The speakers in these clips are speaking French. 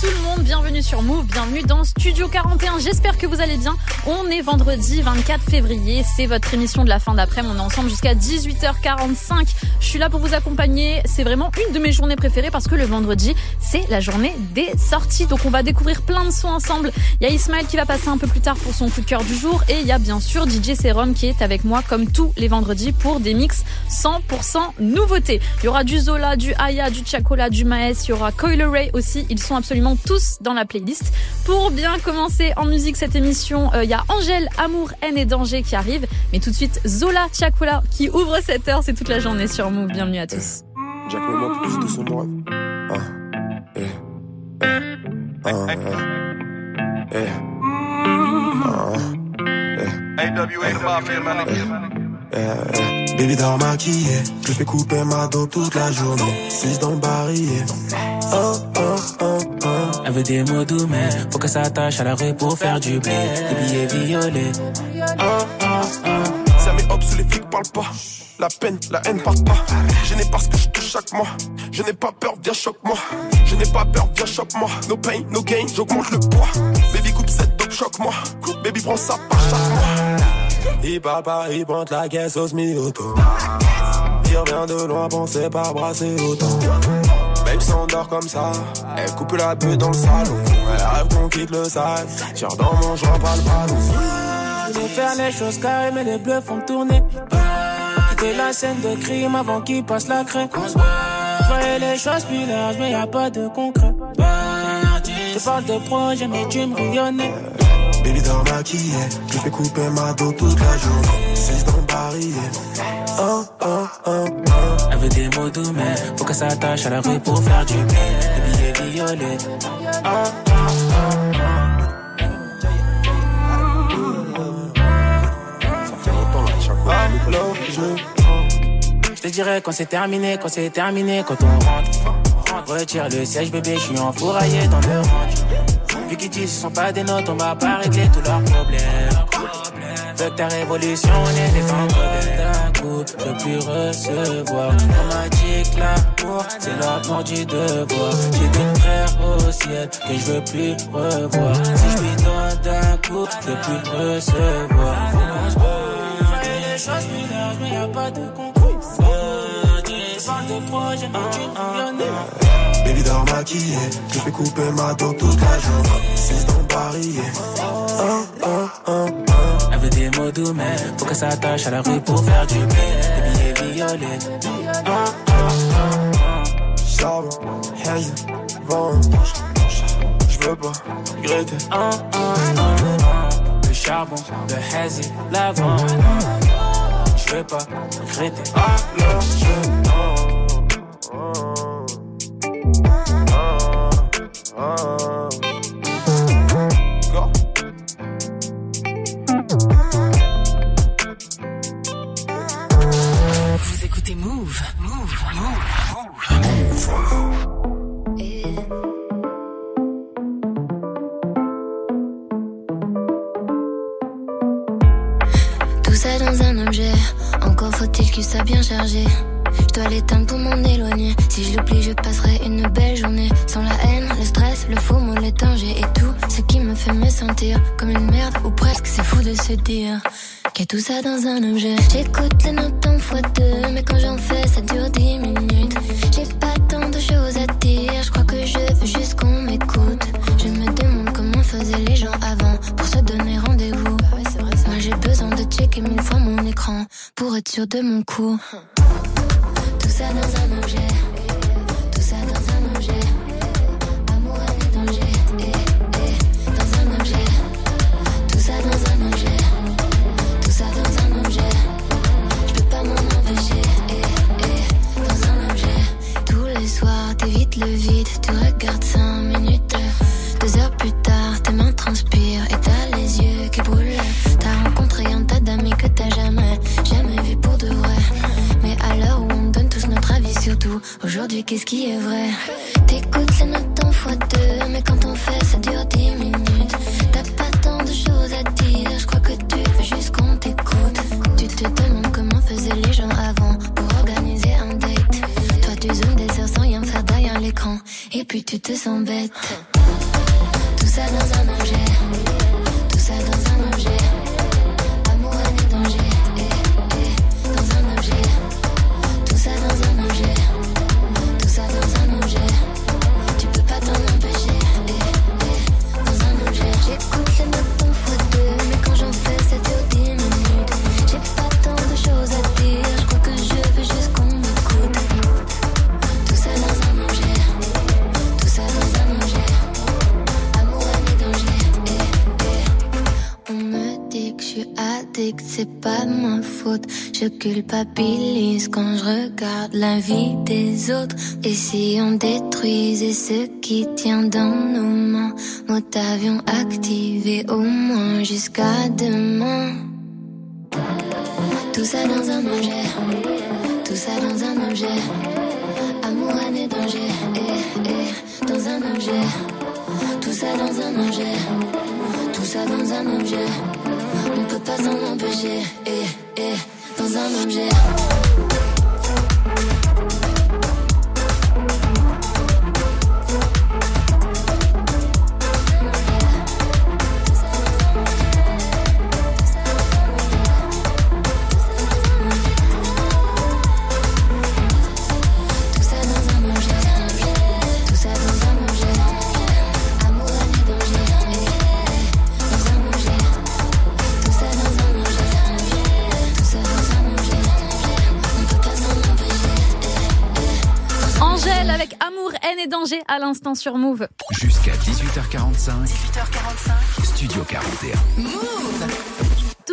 Tout le monde, bienvenue sur Move, bienvenue dans Studio 41. J'espère que vous allez bien. On est vendredi 24 février, c'est votre émission de la fin d'après. On est ensemble jusqu'à 18h45. Je suis là pour vous accompagner. C'est vraiment une de mes journées préférées parce que le vendredi, c'est la journée des sorties. Donc on va découvrir plein de sons ensemble. Il y a Ismaël qui va passer un peu plus tard pour son coup de cœur du jour et il y a bien sûr DJ Serum qui est avec moi comme tous les vendredis pour des mix 100% nouveautés. Il y aura du Zola, du Aya, du Chacola, du Maes, il y aura Coil Ray aussi. Ils sont absolument tous dans la playlist. Pour bien commencer en musique cette émission, euh, il y a Angèle, Amour, Haine et Danger qui arrive. Mais tout de suite, Zola Chacola qui ouvre cette heure. C'est toute la journée sur Move. Bienvenue à tous. Jack moi plus de son rêve. Ah, eh, eh, ah, eh, eh, ah, eh. AWA the Mafia, man. Eh, eh. Baby dort maquillé, je fais couper ma dos toute la journée. 6 dans le barillet. Oh, oh, oh, oh. Elle veut des mots doux, mais faut que ça attache à la rue pour faire du blé. Des billets violets. Oh, oh, oh. Ça met hop sous les flics parle pas. La peine, la haine part pas. Je n'ai pas ce que je touche chaque mois. Je n'ai pas peur, viens choque-moi. Je n'ai pas peur, viens choque-moi. No pain, no gain, j'augmente le poids. Baby coupe cette dope, choque-moi. Baby prends ça par chaque mois. Il papa, il pointe la caisse au semi-auto. Il revient de loin, pensez pas brasser autant. Babe s'endort comme ça, elle coupe la bulle dans le salon. Elle rêve qu'on quitte le sale. Tire dans mon joint, pas le ballon. Je veux faire les choses carrées, mais les bleus font tourner. Quitter la scène de crime avant qu'il passe la craie. Je les choses plus larges, mais y a pas de concret. Je parle de projet, mais tu me rayonnais. Baby dort maquillé, je fais couper ma dos toute la journée. 6 dans Oh, oh, oh, oh. Elle veut des mots doux, mais faut que ça attache à la rue pour faire du blé. Des billets violets. Oh, oh, oh, L'eau, je te dirais quand c'est terminé, quand c'est terminé, quand on rentre. Retire le siège, bébé, je suis enfouraillé dans le range. Vu qu'ils disent ce sont pas des notes, on va pas régler tous leurs problèmes. Ta révolution, on est des temps D'un coup, je peux plus recevoir. On m'a dit que l'amour, c'est l'amour du devoir. J'ai des frères au ciel que je veux plus revoir. Si je lui donne d'un coup, je peux plus recevoir. Faut qu'on se les choses larges, mais y a pas de concours. Parle de projet, mais tu me connais. Baby dort maquillé, je fais couper ma dos toute la journée. 6 dans oh, oh, oh. Elle veut des mots doux, mais faut que ça attache à la rue pour faire du blé. Des billets violets. Oh, Charbon, haze, vent. Je veux pas regretter. oh, oh, oh. Le charbon, le hazy, l'avant. Je veux pas regretter. Alors je. Oh, oh, oh. Je dois l'éteindre pour m'en éloigner. Si je l'oublie, je passerai une belle journée. Sans la haine, le stress, le faux mot, les et tout ce qui me fait me sentir comme une merde ou presque. C'est fou de se dire qu'il tout ça dans un objet. J'écoute les notes en fois deux, culpabilise quand je regarde la vie des autres. Et si on détruisait ce qui tient dans nos mains, mode avion activé au moins jusqu'à demain. Tout ça dans un objet, tout ça dans un objet. Amour, et danger, eh, eh, dans un objet. Tout ça dans un objet, tout ça dans un objet. On peut pas s'en empêcher, à l'instant sur Move. Jusqu'à 18h45, 18h45. Studio 41.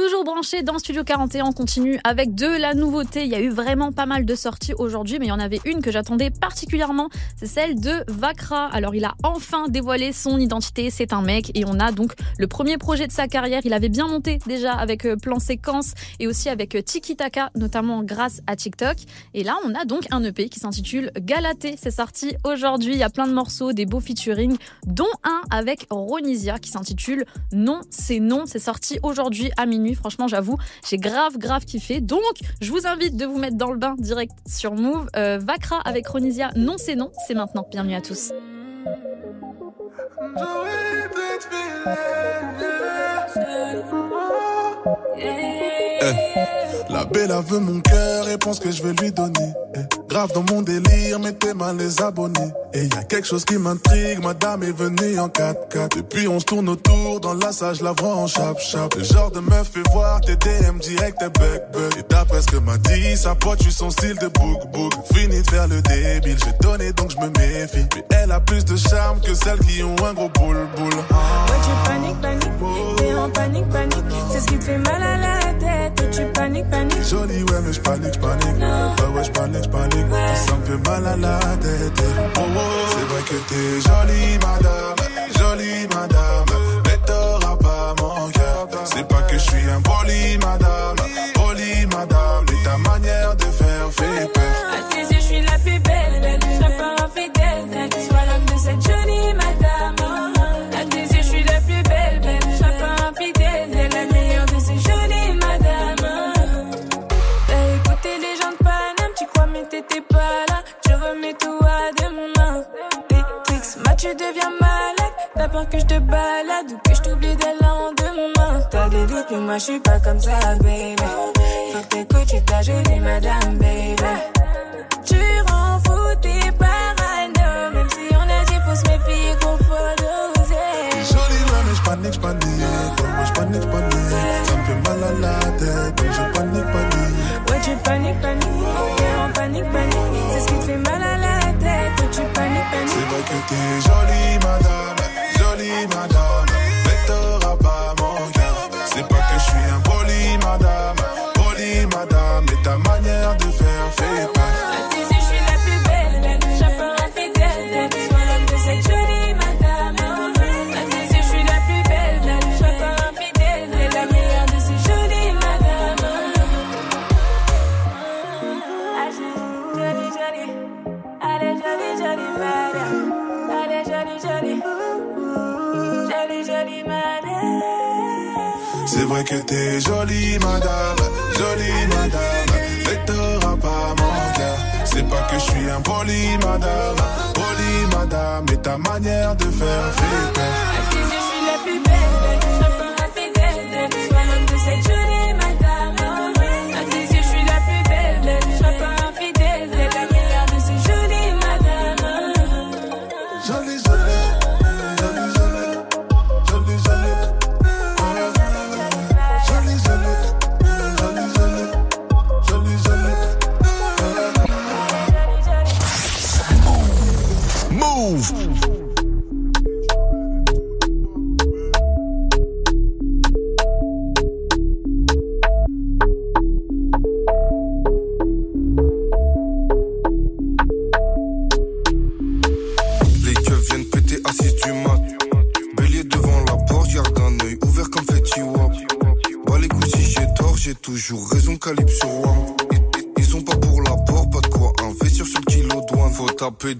Toujours branché dans Studio 41, on continue avec de la nouveauté. Il y a eu vraiment pas mal de sorties aujourd'hui, mais il y en avait une que j'attendais particulièrement. C'est celle de Vakra. Alors, il a enfin dévoilé son identité. C'est un mec et on a donc le premier projet de sa carrière. Il avait bien monté déjà avec euh, Plan Séquence et aussi avec euh, Tiki Taka, notamment grâce à TikTok. Et là, on a donc un EP qui s'intitule Galaté. C'est sorti aujourd'hui. Il y a plein de morceaux, des beaux featuring, dont un avec Ronisia qui s'intitule Non, c'est non. C'est sorti aujourd'hui à minuit. Franchement, j'avoue, j'ai grave, grave kiffé. Donc, je vous invite de vous mettre dans le bain direct sur Move. Euh, Vakra avec Ronisia, non, c'est non. C'est maintenant. Bienvenue à tous. La belle elle veut mon cœur et pense que je vais lui donner. Eh, Grave dans mon délire, mettez mal les abonnés. Et y a quelque chose qui m'intrigue, madame est venue en 4x4. Depuis on se tourne autour, dans la je la vois en chap-chap. Le genre de meuf fait voir tes DM direct, t'es bug. Et d'après ce que m'a dit, sa pote, tu son style de book book. Fini de faire le débile, j'ai donné donc je me méfie. Mais elle a plus de charme que celles qui ont un gros boule boule. Ouais, tu paniques, paniques, t'es en panique, panique. C'est ce qui te fait mal à la tête. Tu paniques, paniques. Jolie, ouais, mais j'panique, j'panique. Ouais, ouais, j'panique, j'panique. Ça me fait mal à la tête. Oh, oh, c'est vrai que t'es jolie, madame. Jolie, madame. Mais t'auras pas mon cœur. C'est pas que je suis un poli, madame. Poli, madame. Mais ta manière de faire fait peur. T'as peur que je te balade ou que je t'oublie dès le lendemain. T'as des doutes, mais moi je suis pas comme ça, baby. Faut que t'écoutes, tu ta jolie madame, baby. Tu rends fou tes parano. Même si on a dit faut se méfier qu'on faut doser. Jolie, ouais, mais j'panique, j'panique. Ouais, j'panique, j'panique. Ça me fait mal à la tête. Donc je panique, panique. Ouais, tu paniques, paniques. T'es en panique, panique. C'est ce qui te fait mal à la tête. Tu paniques, C'est paniques. vrai que t'es jolie, madame. Jolie,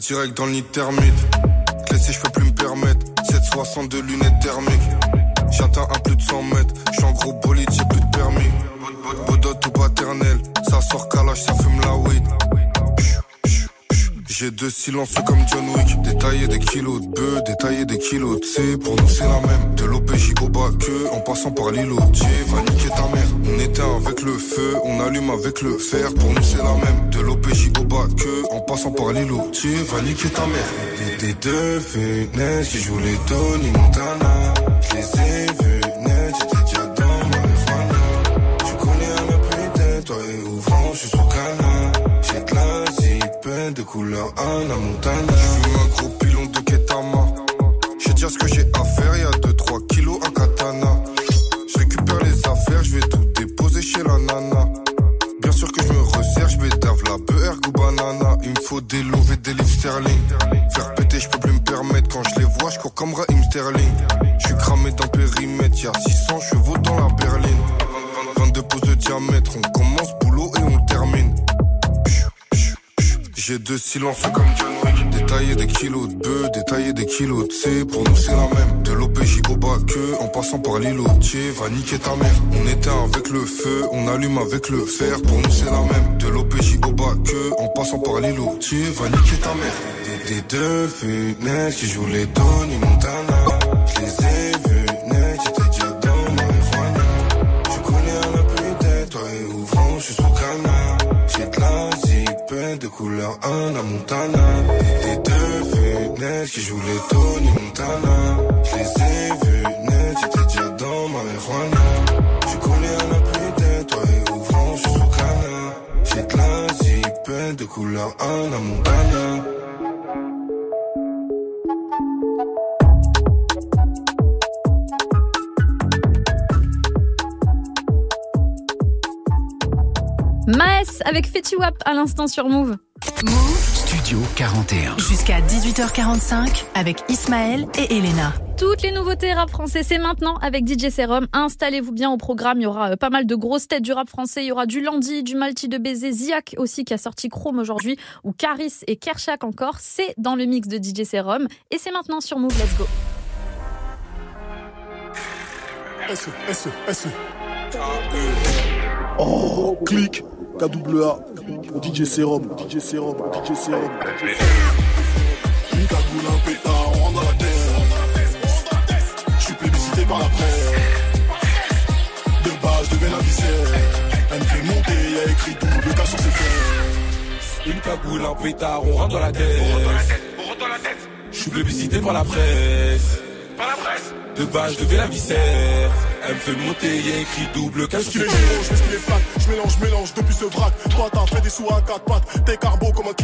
direct dans le nid thermite. Clé je peux plus me permettre. 762 lunettes thermiques. J'atteins à plus de 100 mètres. J'suis en gros bolide, j'ai plus de permis. Bodot ou paternel. Ça sort calage, ça fume la weed. J'ai deux silencieux comme John Wick. Détailler des kilos de bœufs, détailler des kilos de C. Pour nous, c'est la même. De l'OPJ au que, en passant par l'îlot. Avec le fer. Pour nous, c'est la même. De l'OPJ au bas que, en passant par l'îlot. va niquer ta mère. Des, deux qui jouent les Tony Montana. Va niquer ta mère. On éteint avec le feu, on allume avec le fer. Pour nous, c'est la même. De l'OPJ au bas que, en passant par l'îlot. va niquer ta mère. Des, des deux fenêtres qui jouent les Tony Montana. Je les ai vus net, j'étais déjà dans marijuana. Je connais un peu peut-être, toi et ouvrant, je suis sous canard. J'ai de la zipette de couleur Anna Montana. Des, des deux fenêtres qui jouent les Tony Montana. Je les ai vus couleur Montana. Maes avec Fetty Wap à l'instant sur Move. Studio 41. Jusqu'à 18h45 avec Ismaël et Elena. Toutes les nouveautés rap français, c'est maintenant avec DJ Serum. Installez-vous bien au programme. Il y aura euh, pas mal de grosses têtes du rap français. Il y aura du Landy, du Malti de Baiser, Ziak aussi qui a sorti Chrome aujourd'hui, ou Caris et Kershak encore. C'est dans le mix de DJ Serum. Et c'est maintenant sur Move. Let's go. SE, SE, SE. Oh, clic, KWA, au DJ Serum, DJ Serum, DJ Serum. Une cagoule, un pétard, on dans la tête. Je suis plébiscité par la presse. De base, je deviens la viscère. Elle me fait monter, y'a écrit double cas sur ses fesses. Une cagoule, un pétard, on rentre dans la tête. Je suis plébiscité par la presse. De base, je deviens la viscère. Elle me fait monter, y a écrit double cache Qu'est-ce qu'il est gros, je qu'il est je mélange, je mélange depuis ce vrac. Toi t'as fait des sous à quatre pattes, t'es carbo comme un 4.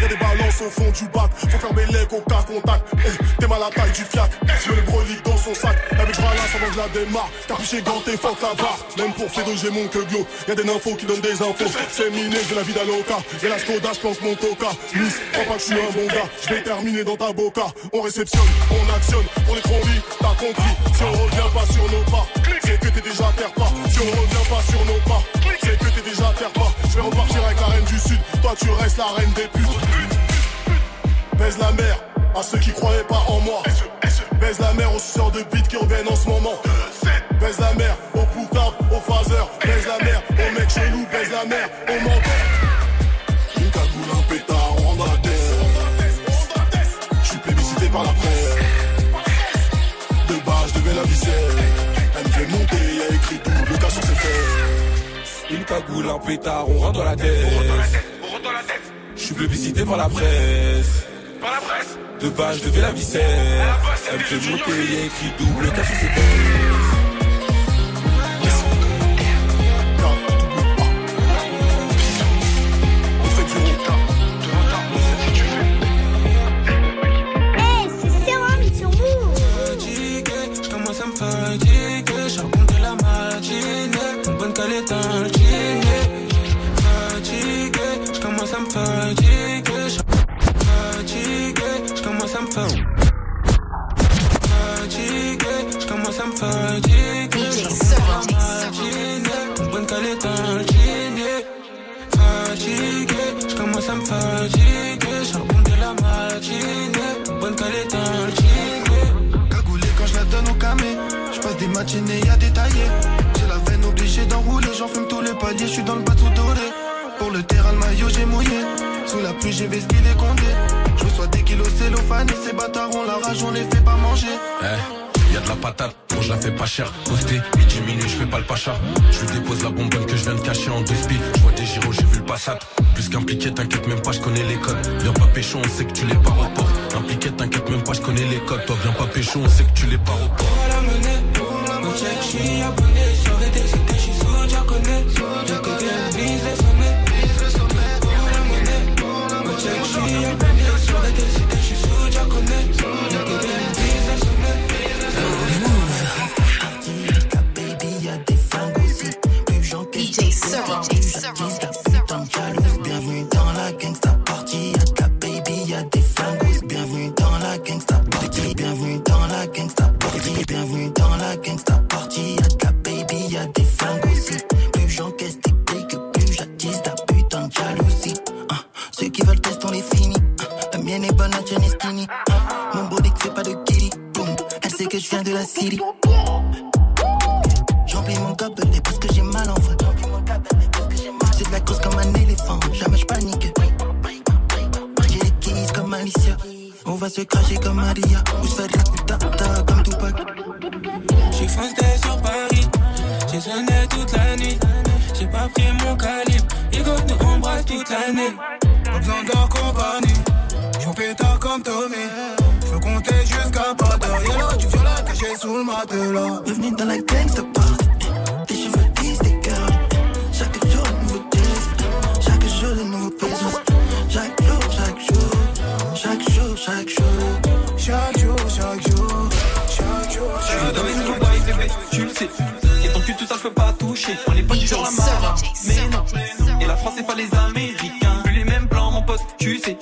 Y'a des balances au fond du bac, faut faire mes legs au cas contact. Eh, t'es mal à la taille du fiac, je le brolique dans son sac. Avec je ralasse avant que je la démarre, capuché ganté, fuck la barre. Même pour Fedo j'ai mon que glow, y'a des nymphos qui donnent des infos. C'est miné, de la vie d'Aloca, et la Skoda, je pense mon coca. Miss, crois pas que je suis un bon gars, je vais terminer dans ta boca. On réceptionne, on actionne, t'as compris. Si on revient pas sur nos pas, c'est que t'es déjà à terre pas. Si on revient pas sur nos pas, c'est que t'es déjà à terre pas. Je vais repartir avec la reine du sud, toi tu restes la reine des putes. Baise la mer à ceux qui croyaient pas en moi. Baise la mer aux suceurs de beat qui reviennent en ce moment. Baise la mer aux poutards, aux phaseurs. Baise la mer aux mecs chelous, baise la mer aux menteurs. Cagoule, un pétard, on rentre dans la tête. Je suis plébiscité par la presse. Par la presse. De bas, je devais la visser. Elle me fait monter, écrit double cas sur ses J'ai la veine obligée d'enrouler. J'en fume tous les paliers. Je suis dans le bateau doré. Pour le terrain, le maillot, j'ai mouillé. Sous la pluie, j'ai vesqué les condés. Je reçois des kilos cellophane. Et ces bâtards, on la rage, on les fait pas manger. Eh, y a de la patate, bon je la fais pas cher. Posté, midi minuit, je fais pas le pacha. Je lui dépose la bonbonne que je viens de cacher en deux spies. Je vois des gyros, j'ai vu le passat. Plus qu'impliqué, t'inquiète même pas, je connais les codes. Viens pas pécho, on sait que tu l'es pas au port. Impliqué, t'inquiète même pas, je connais les codes. Toi, viens pas pécho, on sait que tu l'es pas au port. Check, je suis abonné. Sur les DCT, je suis j'en connais. De côté, elle vise les sommets. Je je. City. J'emplis mon gobelet parce que j'ai mal en vrai. C'est de la cause comme un éléphant, jamais je panique. J'ai les keys comme Alicia. On va se cracher comme Maria. Matelas. Bienvenue dans la gangsta party. Les cheveux lisses, des girls. Chaque jour, un nouveau test. Chaque jour, de nouveaux besoins. Chaque jour, chaque jour. Chaque jour, chaque jour. Chaque jour, chaque jour. Chaque jour, Je suis chaque dans les jour. bails, bébé, tu le sais. Et ton cul, tout ça, je peux pas toucher. On est pas du genre à marre, mais non. Et la France, c'est pas les Américains. Plus les mêmes plans, mon pote, tu sais.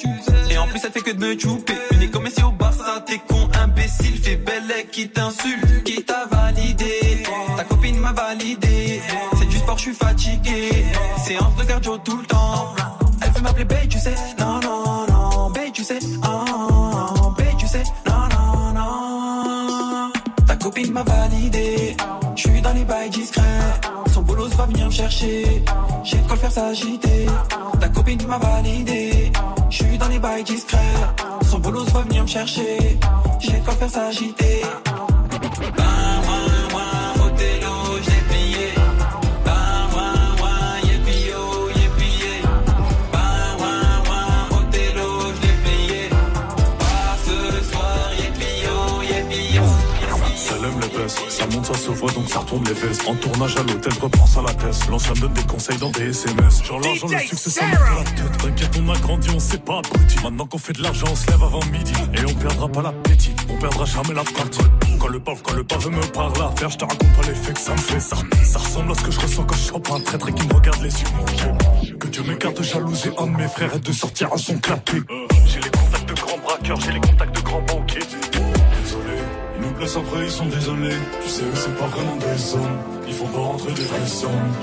Et en plus, elle fait que de me chouper. Une comme si au Barça, t'es con, imbécile. Fais belle qui t'insulte, tu sais. Non, non, non. Tu sais. Ah, Bay, tu sais. Non, non, non. Ta copine m'a validé. Je suis dans les bails discrets. Son bolos va venir me chercher. J'ai de quoi faire s'agiter. Ta copine m'a validé. Je suis dans les bails discrets. Son bolos va venir me chercher. J'ai de quoi faire s'agiter. Les fesses. En tournage à l'hôtel, repense à la tête. L'ancien donne des conseils dans des SMS. Genre l'argent, le succès, ça la tête. T'inquiète, on a grandi, on s'est pas abruti. Maintenant qu'on fait de l'argent, on se lève avant midi. Et on perdra pas l'appétit, on perdra jamais la partie. Quand le pauvre, quand le pauvre me parle à faire, je te raconte pas l'effet que ça me fait. Ça, ça ressemble à ce que je ressens quand je chope un traître et qui me regarde les yeux. Que- Que Dieu m'écarte de jalouser un de mes frères et de sortir à son clapet. J'ai les contacts de grands braqueurs, j'ai les contacts de grands banquiers. Placent après, ils sont désolés. Tu sais, eux, c'est pas vraiment des hommes. Ils font pas rentrer des vrais.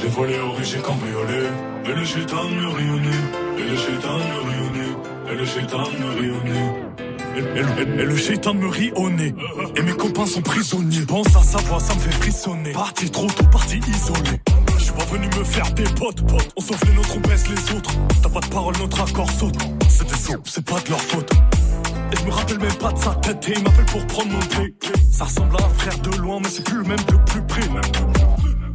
J'ai volé au riche, j'ai cambriolé. Et le chétan me nez. Et le chétan me nez. Et le chétan me nez. Et, et et- le chétan me rit au nez. Et mes copains sont prisonniers. Pense à sa voix, ça me fait frissonner. Parti trop tôt, parti isolé. Je T'es pas venu me faire des potes. On sauve les nôtres, on baisse les autres. T'as pas de parole, notre accord saute. C'est des sons, c'est pas de leur faute. Et je me rappelle même pas de sa tête et il m'appelle pour prendre mon clé. Ça ressemble à un frère de loin, mais c'est plus le même de plus près.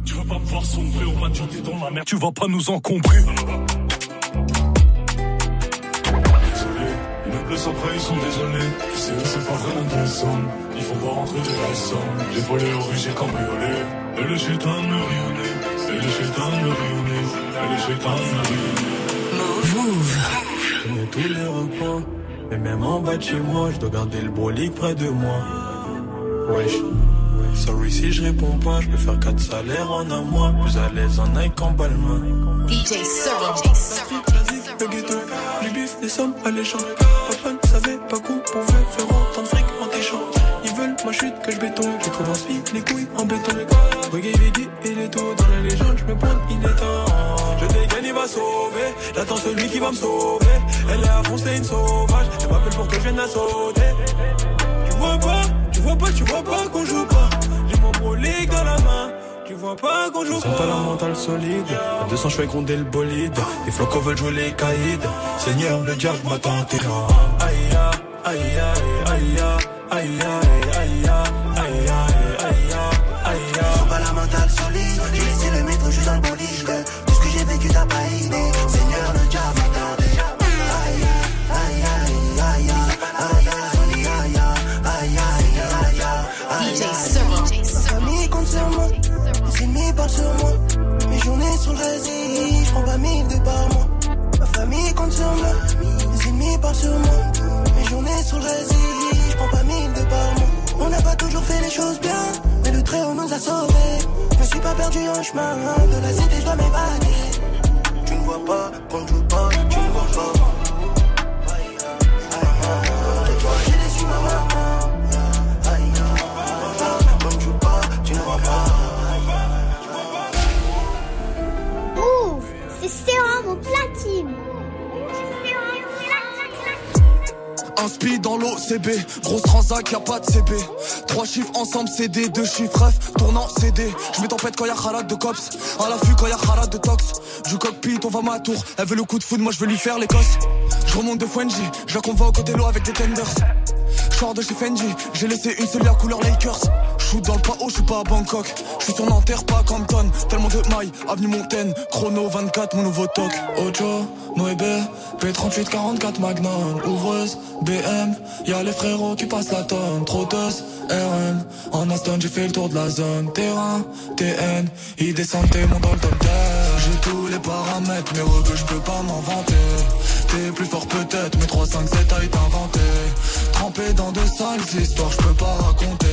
Tu vas pas me voir sombrer, on va te jeter dans la mer, tu vas pas nous encombrer. Désolé, ils me blessent après, ils sont désolés. C'est eux, c'est pas vraiment des hommes. Il faut voir rentrer des personnes. Les volets au j'ai cambriolé. Et le chétan me rionner. Et le chétan me rionner. Et le chétan me rionner. Move. Je connais tous les recoins. Mais même en bas de chez moi, je dois garder le brolique près de moi. Wesh. Sorry si je réponds pas, je peux faire 4 salaires en un mois. Plus à l'aise en Nike en Balmain. DJ Serum. Le ghetto, du bif, des sommes alléchantes. Papa ne savait pas qu'on pouvait faire autant de fric en téchant. Ils veulent ma chute que je béton. J'ai trop d'inspi, les couilles en béton. Reggae, Veggie et les taux dans la légende, je me pointe, il est temps. Je dégaine, il va sauver. J'attends celui qui va me sauver. Elle est à fond, c'est une sauvage. Elle m'appelle pour que je vienne la sauter. Tu vois pas, tu vois pas, tu vois pas qu'on joue pas. J'ai mon brolique dans la main. Tu vois pas qu'on joue pas. pas la mentale solide. À 200, je fais gronder le bolide. Les flocons veulent jouer les caïds. Seigneur, le diable m'a tenté. Aïe, aïe, aïe, aïe, aïe, aïe, Je suis pas perdu en chemin, de la cité je m'évader. Tu ne vois pas. Quand pas, tu ne vois pas. Move, c'est sérum au platine. Un speed dans l'OCB, grosse transac, y'a pas de CB. Trois chiffres ensemble, CD, deux chiffres F, tournant CD. Je tempête quand y'a Khalad de cops, à l'affût quand y'a Khalad de tox. Du cockpit, on va ma tour, elle veut le coup de foot, moi je veux lui faire l'Écosse. Je remonte de Fuenji, je la convoque au télo avec des tenders. J'sors de chez Fendi, j'ai laissé une seule à couleur Lakers. J'suis dans le PAO, j'suis pas à Bangkok. J'suis sur Nanterre, pas à Compton. Tellement de mailles, avenue Montaigne, chrono 24, mon nouveau toc. Ocho, Noébé, P38 44 Magnum, ouvreuse, BM, y'a les frérots qui passent la tonne, trotteuse, RM. En Aston, j'ai fait le tour de la zone, terrain, TN, ils descendent montent dans le top 10. J'ai tous les paramètres, mais rebeux, j'peux pas m'inventer. T'es plus fort peut-être, mais 3, 5, 7 a été inventé. Trempé dans de sales histoires, j'peux pas raconter.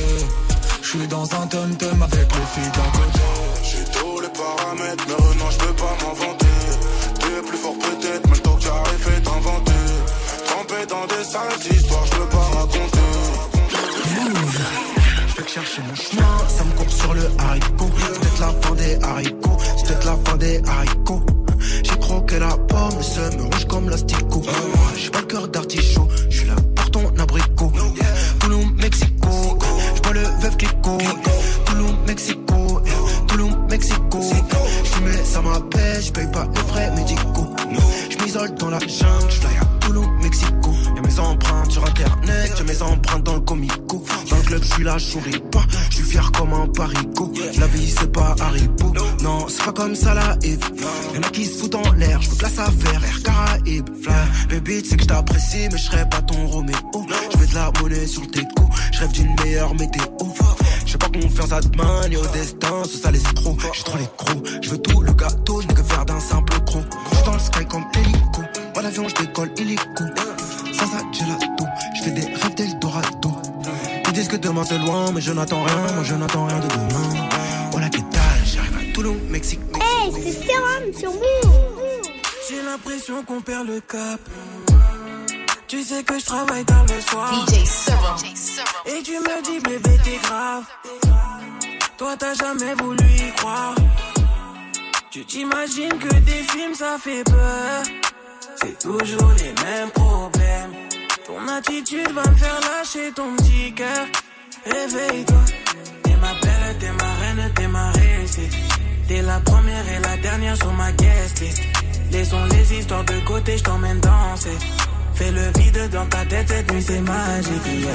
J'suis dans un tum-tum avec les filles d'à côté. J'ai tous les paramètres, mais non, je peux pas m'inventer. T'es plus fort peut-être, mais temps que j'arrive est inventé. Trempé dans des sales histoires, je peux pas raconter. Je vais chercher mon chemin, ça me court sur le haricot. C'est peut-être la fin des haricots, c'est peut-être la fin des haricots. J'ai croqué la pomme, le seum rouge comme l'asticot. J'ai pas le cœur d'artichaut, Mexico, Toulon, Mexico, Toulon, Mexico. Je mets ça m'appelle, je paye pas les frais médicaux. Je m'isole dans la jungle, je Mexico. Y'a mes empreintes sur internet, y'a mes empreintes dans le comico. Dans le club, j'suis là, j'souris pas, j'suis fier comme un parico. La vie, c'est pas Haribo, non, c'est pas comme ça la Eve. Y'en a qui se foutent en l'air, j'veux que la affaire, Air Caraïbes. Baby, tu sais que j't'apprécie, mais j'serais pas ton Roméo. J'mets de la monnaie sur tes coups, j'rêve d'une meilleure météo. J'sais pas faire ça demain, ni au destin, ce sale escroc. J'ai trop les crocs, j'veux tout le gâteau, je que faire d'un simple croc. J'suis dans le sky comme hélico, pas d'avion, j'décolle illico. Sans ça, gelato, j'fais des rêves d'Eldorado. Ils disent que demain c'est loin, mais je n'attends rien, moi je n'attends rien de demain. Voilà, qu'est-ce j'arrive à Toulon, Mexique. Hey, c'est sérum sur Move. J'ai l'impression qu'on perd le cap. Tu sais que je travaille tard le soir. DJ Serum. Et tu me dis, bébé, t'es grave. Toi, t'as jamais voulu y croire. Tu t'imagines que des films, ça fait peur. C'est toujours les mêmes problèmes. Ton attitude va me faire lâcher ton petit cœur. Réveille-toi. T'es ma belle, t'es ma reine, t'es ma réussite. T'es la première et la dernière sur ma guest list. Laissons les histoires de côté, je t'emmène danser. Fais le vide dans ta tête, cette nuit c'est magique.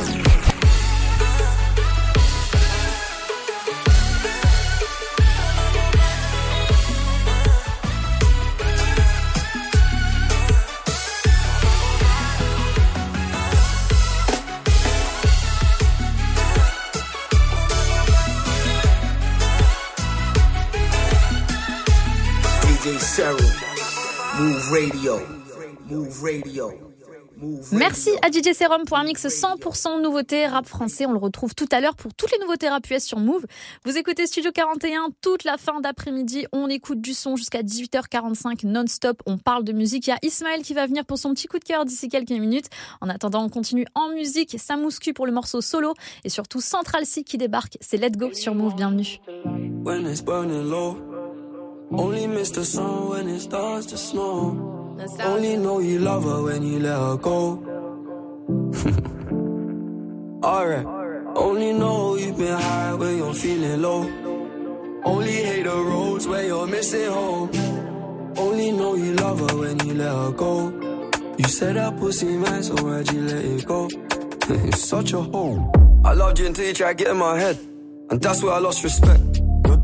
Move Radio, Move Radio. Merci à DJ Serum pour un mix 100% nouveauté rap français. On le retrouve tout à l'heure pour toutes les nouveautés rap US sur Move. Vous écoutez Studio 41 toute la fin d'après-midi. On écoute du son jusqu'à 18h45 non-stop. On parle de musique. Il y a Ismaël qui va venir pour son petit coup de cœur d'ici quelques minutes. En attendant, on continue en musique. Samouscu pour le morceau solo et surtout Central C qui débarque. C'est Let Go sur Move. Bienvenue. when it's burning low. Only miss the sun when it starts to snow. Only know you love her when you let her go. Alright. Only know you've been high when you're feeling low. Only hate the roads where you're missing home. Only know you love her when you let her go. You said that pussy man, so why'd you let it go? it's such a hole. I loved you until you tried to get in my head. And that's where I lost respect.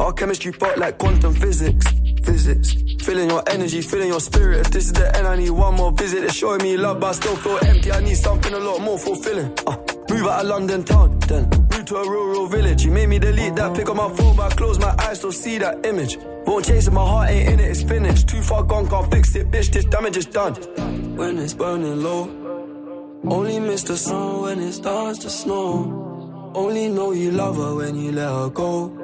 Our chemistry fought like quantum physics. Physics. Feeling your energy, feeling your spirit. If this is the end, I need one more visit. They're showing me love, but I still feel empty. I need something a lot more fulfilling. Uh, move out of London town, then move to a rural village. You made me delete that, pick up my phone, but I close my eyes, still see that image. Won't chase it, my heart ain't in it, it's finished. Too far gone, can't fix it, bitch. This damage is done. When it's burning low, only miss the sun when it starts to snow. Only know you love her when you let her go.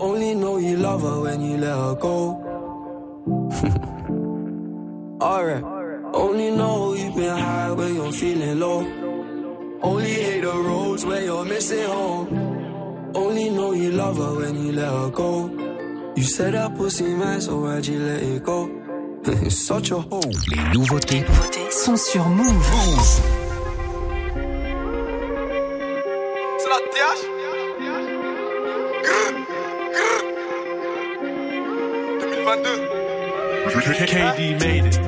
Only know you love her when you let her go. Alright. Only know you've been high when you're feeling low. Only hate the roads when you're missing home. Only know you love her when you let her go. You said that pussy man, so why'd you let it go? it's such a hole. Les nouveautés sont sur Move. C'est la TH KD made it.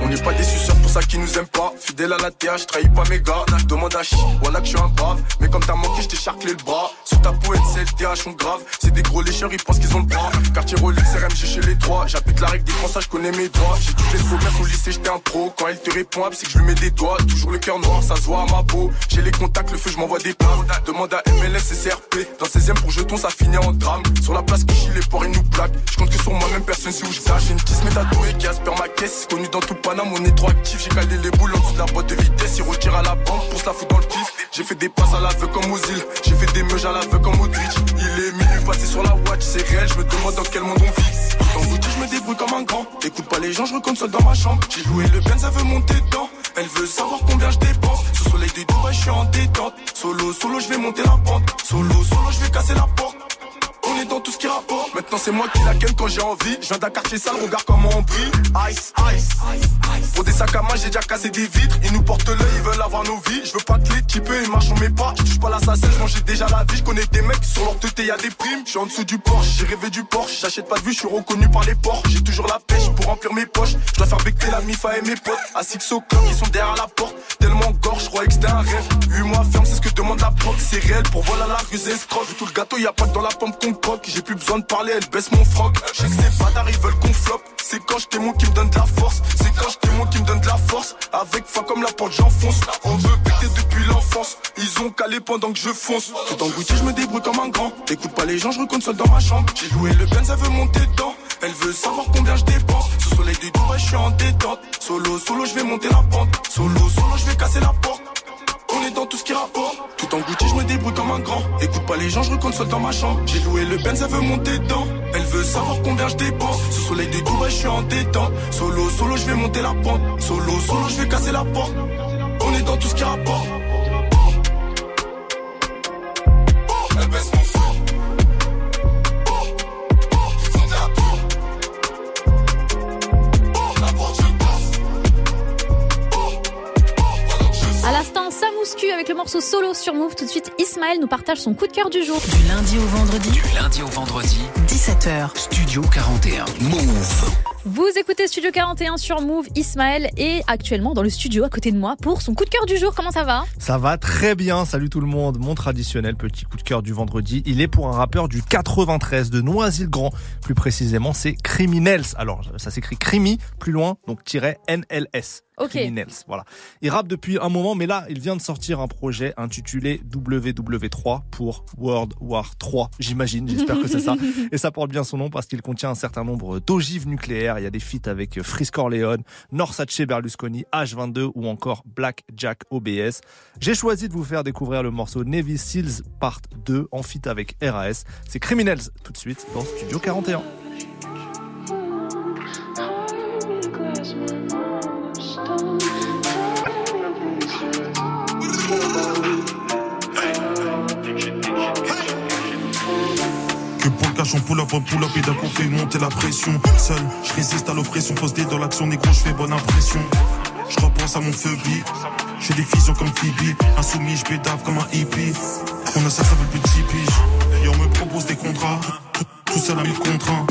On n'est pas déçus, c'est pour ça qu'ils nous aiment pas. Fidèle à la TH, trahis pas mes gars. Demande à chi, voilà que je suis un brave. Mais comme t'as manqué, je t'ai charclé le bras. Sous ta peau, TH, on grave. C'est des gros lécheurs, ils pensent qu'ils ont le bras. Quartier Rolex, RMG chez les trois. J'applique la règle des Français, je connais mes droits. J'ai touché le commerce au lycée, j'étais un pro. Quand elle te répond, c'est que je lui mets des doigts. Toujours le cœur noir, ça se voit à ma peau. J'ai les contacts, le feu, je m'envoie des plans. Demande à MLS et CRP. Dans 16ème pour jeton, ça finit en drame. Sur la place chie, les porcs, ils nous plaquent. Je compte que sur moi-même, personne sait où je J'ai une petite tatouée qui aspire ma caisse. Connu dans tout Panama, on est trop actif. J'ai calé les boules en dessous de la boîte de vitesse. Il retire à la banque pour se la foutre dans le kiff. J'ai fait des passes à l'aveu comme Ozil. J'ai fait des meuges à l'aveu comme Modric. Il est minuit passé sur la watch, c'est réel, je me demande dans quel monde on vit. Dans Gucci, je me débrouille comme un grand. Écoute pas les gens, je recompte seul dans ma chambre. J'ai loué le Benz, elle veut monter dedans. Elle veut savoir combien je dépense. Sous soleil de Dubaï, je suis en détente. Solo, solo, je vais monter la pente. Solo, solo, je vais casser la porte. Dans tout ce qui rapporte. Maintenant c'est moi qui la ken quand j'ai envie. Je viens d'un quartier sale, regarde comment on brille. Ice, ice, Pour des sacs à main, j'ai déjà cassé des vitres. Ils nous portent l'œil, ils veulent avoir nos vies. Je veux pas de les types, ils marchent on mes pas. Je touche pas la sacelle, je mangeais déjà la vie. Je connais des mecs sur leur teuté, y a des primes. Je suis en dessous du Porsche, j'ai rêvé du Porsche. J'achète pas de vue, je suis reconnu par les ports. J'ai toujours la pêche pour remplir mes poches. Je dois faire becter la mifa et mes potes. À Six club, ils sont derrière la porte. Tellement gorge, je croyais que c'était un rêve. 8 mois ferme, c'est ce que demande la proc. C'est réel pour voilà la rue, c'est escroc. Tout le gâteau, y a pas que dans la pompe qu'on J'ai plus besoin de parler, elle baisse mon froc. Je sais que ces ils veulent qu'on floppe. C'est quand j'étais mon qui me donne de la force. C'est quand j'étais mon qui me donne de la force. Avec foi comme la porte, j'enfonce. On veut péter depuis l'enfance. Ils ont calé pendant que je fonce. Tout en Gucci, je me débrouille comme un grand. Écoute pas les gens, je recompte seul dans ma chambre. J'ai loué le Benz, elle veut monter dedans. Elle veut savoir combien je dépense. Sous soleil de Dubaï, je suis en détente. Solo, solo, je vais monter la pente. Solo, solo, je vais casser la porte. On est dans tout ce qui rapporte. Tout en Gucci, je me débrouille comme un grand. Écoute pas les gens, je seul dans ma chambre. J'ai loué le Benz, elle veut monter dedans. Elle veut savoir combien je dépense. Sous soleil de Dubaï, je suis en détente. Solo, solo, je vais monter la pente. Solo, solo, je vais casser la porte. On est dans tout ce qui rapporte. À l'instant, Samouscu avec le morceau solo sur Move. Tout de suite, Ismaël nous partage son coup de cœur du jour. Du lundi au vendredi, Du lundi au vendredi, 17h. Studio 41. Move. Vous écoutez Studio 41 sur Move. Ismaël est actuellement dans le studio à côté de moi pour son coup de cœur du jour. Comment ça va? Ça va très bien, salut tout le monde. Mon traditionnel petit coup de cœur du vendredi, il est pour un rappeur du 93 de Noisy-le-Grand. Plus précisément, c'est Criminels. Alors, ça s'écrit Crimi, plus loin, donc tiret NLS. Ok. Criminels, voilà. Il rappe depuis un moment, mais là, il vient de sortir un projet intitulé WW3 pour World War 3, j'imagine, j'espère que c'est ça. Et ça porte bien son nom parce qu'il contient un certain nombre d'ogives nucléaires. Il y a des feats avec Frisk Corleone, Norsace Berlusconi, H22 ou encore Black Jack OBS. J'ai choisi de vous faire découvrir le morceau Navy Seals Part 2 en feat avec RAS. C'est Criminels tout de suite dans Studio 41. Pull up, pull up et d'un coup fait monter la pression. Seul, je résiste à l'oppression, dé dans l'action, négro, je fais bonne impression. Je repense à mon phobie, je fais des fusions comme Phoebe. Insoumis, je bédave comme un hippie. On a ça, ça veut plus de 10 piges. Et on me propose des contrats, tout, seul à 1000 contraints.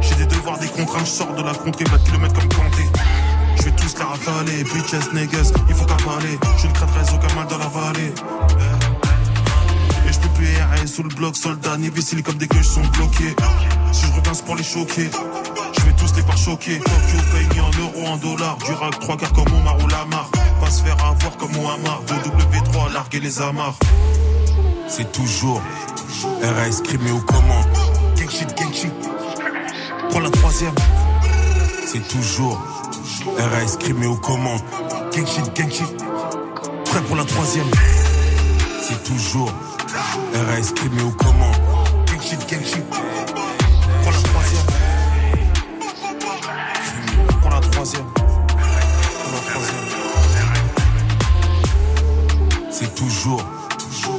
J'ai des devoirs, des contraintes, je sors de la contrée, 20 km comme Kanté. Je vais tous la ravaler, bitches, niggas, il faut qu'à parler. Je ne craindrai aucun mal dans la vallée. Et je peux plus errer sous le bloc, soldats, nivicile comme des gueules sont bloqués. Si je reviens, c'est pour les choquer. Je vais tous les par choquer. Tokyo paye en euros, en dollars. Du rack, trois quarts comme Omar ou Lamar. Pas se faire avoir comme Muammar. De W3, larguer les amarres. C'est toujours RS crimé aux commandes. Gang shit, gang shit. Prends la troisième. C'est toujours RS crimé aux commandes. Gang shit, gang shit. Prêt pour la troisième. C'est toujours RS crimé aux commandes. Gang shit, gang shit. Prends la troisième. Prends la troisième. Prends la troisième. C'est toujours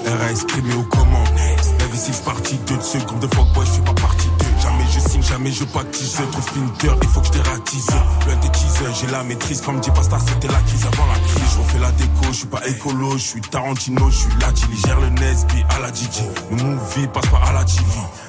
RS crimé aux commandes. Navy Six partie 2 de seconde de fuck boy, je suis pas partie 2. Jamais je baptise. Trop splinter, il faut que je dératise. Plein de teasers, j'ai la maîtrise. Comme dit Pasta, c'était la crise avant la crise. Je refais la déco, je suis pas écolo, je suis Tarantino, je suis là, Chili, gère le Nesby à la Gigi. Le movie passe pas à la TV.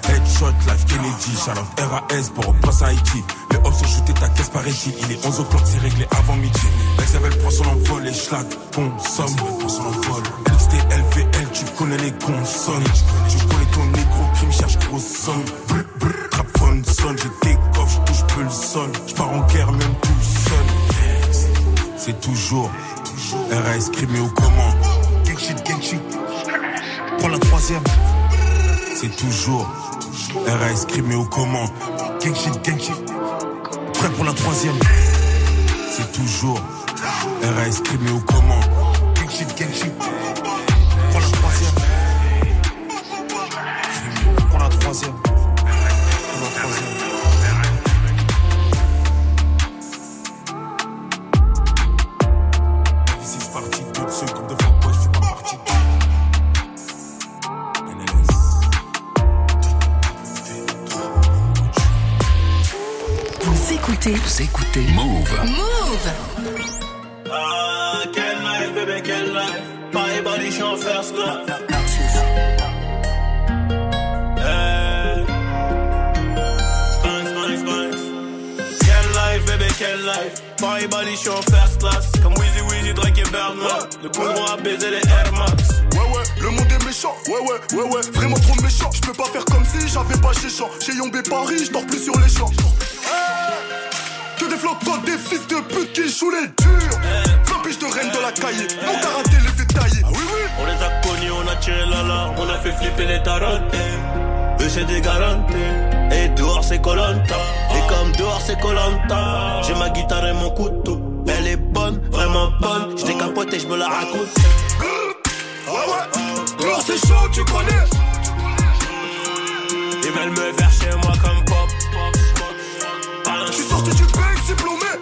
Headshot, life Kennedy, Charlotte RAS pour à Haïti. Les hops sont shootés, ta caisse par ici. Il est 11 o'clock, c'est réglé avant midi. L'exavel prend son envol, les schlag consomme, prend son envol. LXT, LVL, tu connais les consonnes. Tu connais ton négro crime, cherche grosse somme. Je off, je touche peu le son. Je pars en guerre même tout seul. C'est toujours RAS crimé aux commandes. Gang shit, gang shit. Prends la troisième. C'est toujours RAS crimé aux commandes. Gang shit, gang shit. Prêt pour la troisième. C'est toujours RAS crimé aux commandes. Gang shit, gang shit. Pour la troisième. Écoutez. Vous écoutez Move. Move. Ah, quel life, bébé, quel life. Paris, body, je suis en first class. Hey. Banks, banks, banks. Quel life, bébé, quel life. Paris, body, je suis en first class. Comme Weezy, Weezy, Drake et Birdman. Le poumon a baisé les Air Max. Ouais ouais, le monde est méchant, ouais ouais, ouais ouais, vraiment trop méchant. Je peux pas faire comme si j'avais pas chez champ. Chez Yombé Paris, je dors plus sur les champs. Que des flocons, des fils de pute qui jouent les durs. 20 piges de reine de la cahier, mon karaté les fait tailler. Ah oui oui. On les a connus, on a tiré la larme, on a fait flipper les tarotes. Eux c'est des garanties. Et dehors c'est Colanta. Et comme dehors c'est Colanta, j'ai ma guitare et mon couteau. Elle est bonne, vraiment bonne. Je capote et je me la raconte. Ouais ouais, dehors c'est chaud, tu connais. Ils veulent me faire chez moi comme pop. Diplômé.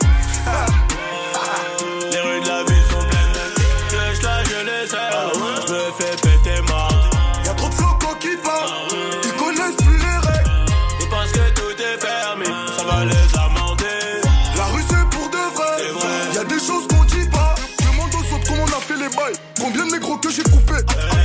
Les rues de la ville sont pleines de flèches, là je les ai. Je me fais péter mardi. Y'a trop de flocons qui parlent, ils connaissent plus les règles. Ils pensent que tout est permis, ça va les amender. La rue c'est pour de vrai. Y'a des choses qu'on dit pas. Demande aux autres comment on a fait les bails? Combien de négros que j'ai coupé.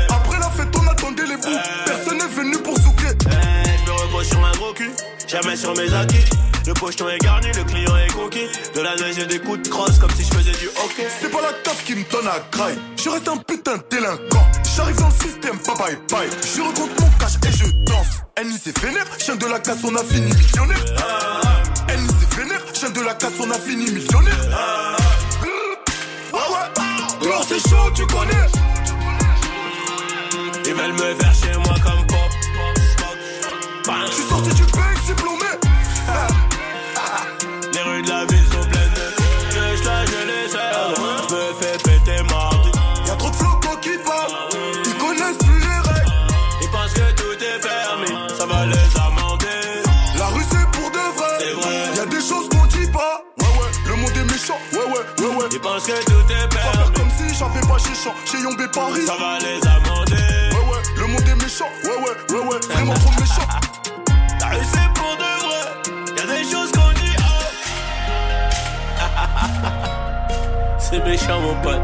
Après la fête, on attendait les bouts. Personne n'est venu pour souquer. Eh, je me repose sur un gros cul, jamais sur mes acquis. Le pocheton est garni, le client est conquis. De la neige et des coups de crosse comme si je faisais du hockey. C'est pas la taf qui me donne à graille. Je reste un putain de délinquant. J'arrive dans le système, pas bye bye. Je recompte mon cash et je danse. C'est vénère, chien de la casse, on a fini millionnaire. C'est vénère, chien de la casse, on a fini millionnaire. Ouais ouais, dehors c'est chaud, tu connais. Ils veulent me faire chez moi comme pop. Je suis sorti du bec, diplômé. Pas chez Yombé Paris. ça va les amender. Ouais ouais, le monde est méchant. Ouais ouais, ouais ouais, vraiment trop méchant. La rue c'est pour de vrai, y'a des choses qu'on dit. ah. c'est méchant mon pote.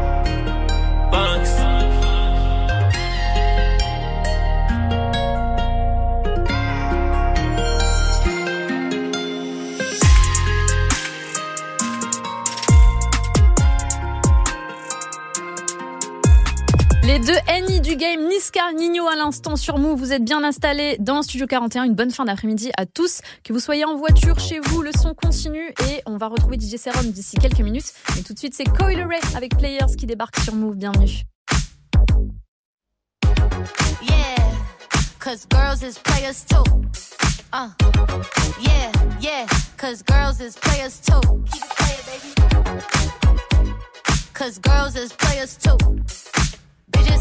Les deux du game, Niska, Nino à l'instant sur Move. Vous êtes bien installés dans Studio 41. Une bonne fin d'après-midi à tous. Que vous soyez en voiture, chez vous, le son continue et on va retrouver DJ Serum d'ici quelques minutes. Mais tout de suite, c'est Coil avec Players qui débarque sur Move. Bienvenue. Yeah, cause girls is players too. Uh, yeah, yeah, cause girls is players too. Keep it playing, baby. Cause girls is players too.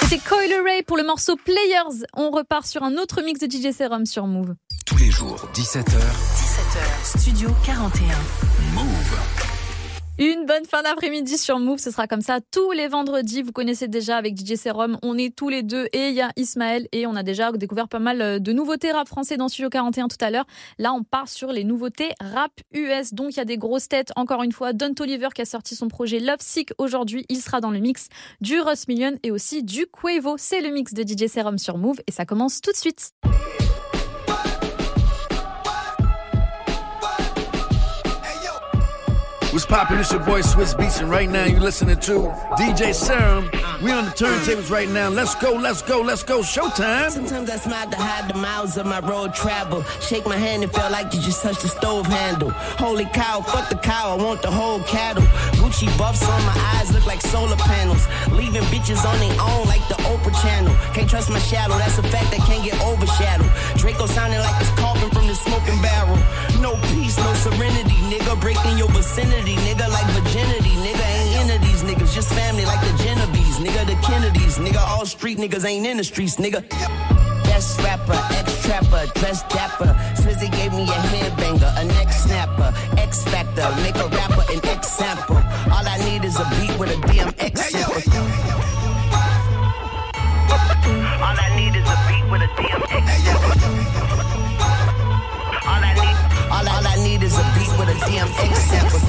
C'était Coil Ray pour le morceau Players. On repart sur un autre mix de DJ Serum sur Move. Tous les jours, 17h. 17h, Studio 41. Move. Une bonne fin d'après-midi sur Move, ce sera comme ça tous les vendredis. Vous connaissez déjà avec DJ Serum, on est tous les deux et il y a Ismaël et on a déjà découvert pas mal de nouveautés rap français dans Studio 41 tout à l'heure. Là, on part sur les nouveautés rap US. Donc il y a des grosses têtes. Encore une fois, Don Toliver qui a sorti son projet Love Sick aujourd'hui. Il sera dans le mix du Ross Million et aussi du Quavo. C'est le mix de DJ Serum sur Move et ça commence tout de suite. What's poppin'? It's your boy Swiss Beats, and right now you listening to DJ Serum. We on the turntables right now. Let's go, let's go, let's go. Showtime. Sometimes I smile to hide the miles of my road travel. Shake my hand, it felt like you just touched the stove handle. Holy cow, fuck the cow, I want the whole cattle. Gucci buffs on my eyes look like solar panels. Leaving bitches on their own like the Oprah channel. Can't trust my shadow, that's a fact that can't get overshadowed. Draco sounding like it's coughing from the smoking barrel. No peace, no serenity, nigga. Breaking your vicinity, nigga, like virginity. Nigga ain't into these niggas, just family like the Genovese, nigga, the Kennedys. Nigga, all street niggas ain't in the streets, nigga. Best rapper, ex-trapper, dressed dapper. Swizzy gave me a headbanger, a neck snapper. X Factor, make a rapper an X sample. All I need is a beat with a DMX sample. All I need is a beat with a DMX need is a beat with a DMX sample.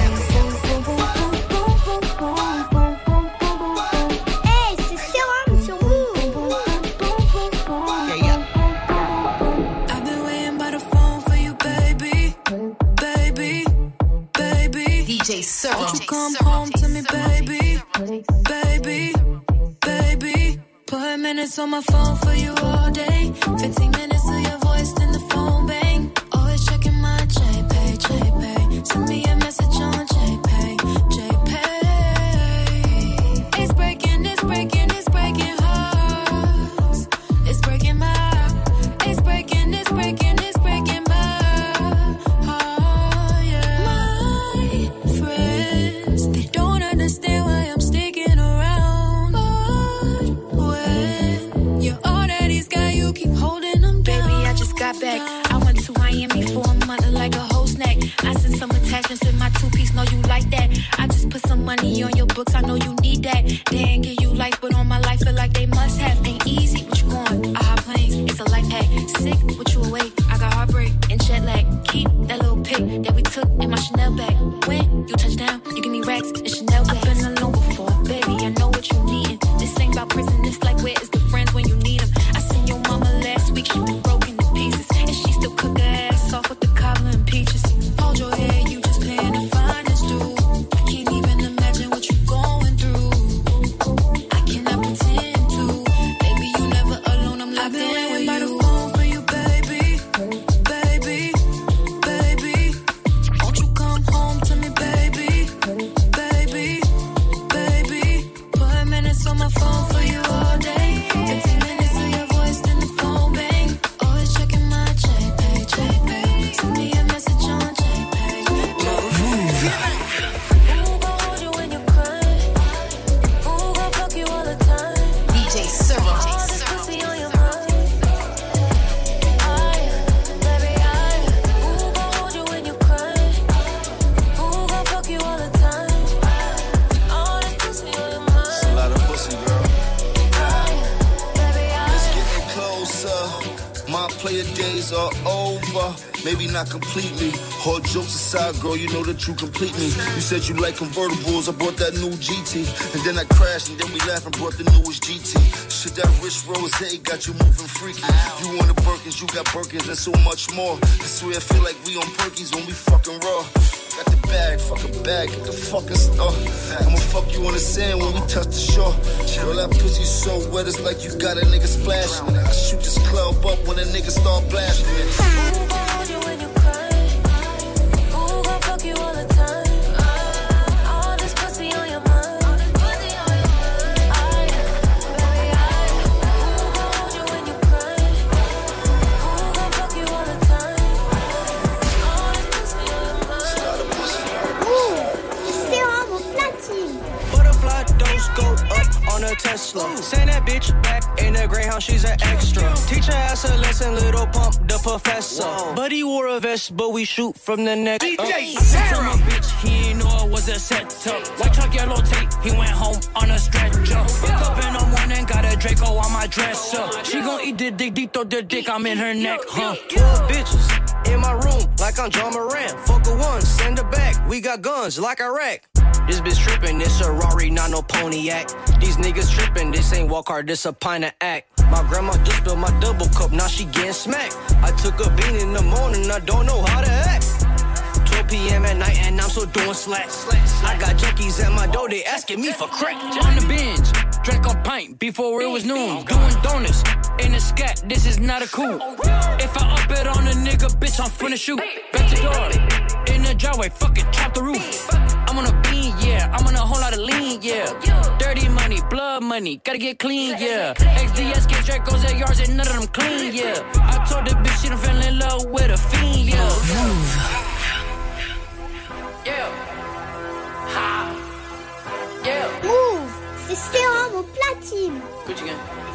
Hey, c'est Serum sur Move. I've been waiting by the phone for you, baby. Baby, baby. DJ Serum. Won't you come home to me, baby? Baby, baby. Put minutes on my phone for you all day. 15 minutes of your voice, then the phone bang. Books, I know you need that. They ain't give you life, but on my life, feel like they must have. Ain't easy, what you going? I hop planes, it's a life hack. Sick, girl, you know that you complete me. You said you like convertibles, I bought that new GT. And then I crashed, and then we laughed and brought the newest GT. Shit, that rich rose got you moving freaky. You on the Birkins, you got Birkins, and so much more. I swear I feel like we on Perkies when we fucking raw. Got the bag, fuck a bag, get the fucking stuff. I'ma fuck you on the sand when we touch the shore. Girl, that pussy so wet, it's like you got a nigga splashing. I shoot this club up when a nigga start blasting. Wore a vest, but we shoot from the neck up. I said my bitch, he ain't know it was a setup. White truck, yellow tape, he went home on a stretcher. Wake up in the morning, got a Draco on my dresser. She gon' eat the dick, deep throw the dick, I'm in her neck, huh? 12 bitches in my room, like I'm John Moran. Fuck a one, send her back. We got guns like Iraq. This bitch trippin', this a Rari, not no Pontiac. These niggas trippin', this ain't walk this a pint of act. My grandma just spilled my double cup, now she getting smacked. I took a bean in the morning, I don't know how to act. 12 p.m. at night and I'm still doing slacks. I got junkies at my door, they asking me for crack. On the binge, drank a pint before it was noon. Doing donuts in a scat, this is not a cool. If I up it on a nigga, bitch, I'm finna shoot. Bet the door in the driveway, fuck it, chop the roof. I'm on a bean, yeah. I'm on a whole lot of lean, yeah. Dirty money, blood money, gotta get clean, yeah. XDS, get Dracos at yards and none of them clean, yeah. I told the bitch she done fell in love with a fiend, yeah. Move. Yeah. Ha. Yeah. Move, c'est sérum au platine. Gucci gang.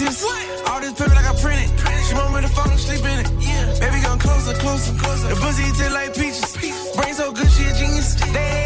A dentist. All this paper like I print it. She want me to fuck, sleep in it. Yeah. Baby, come closer, closer, closer. The pussy taste like peaches. Brain so good, she a genius. They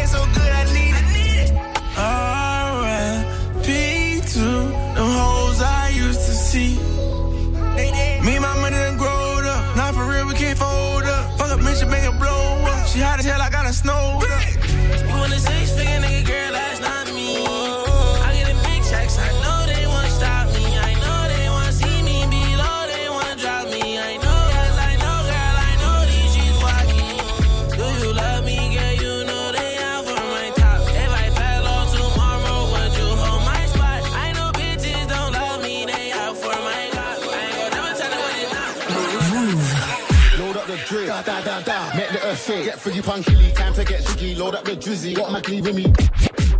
da. Make the earth shake. Get friggy punky, time to get jiggy. Load up the drizzy, got my cleave with me.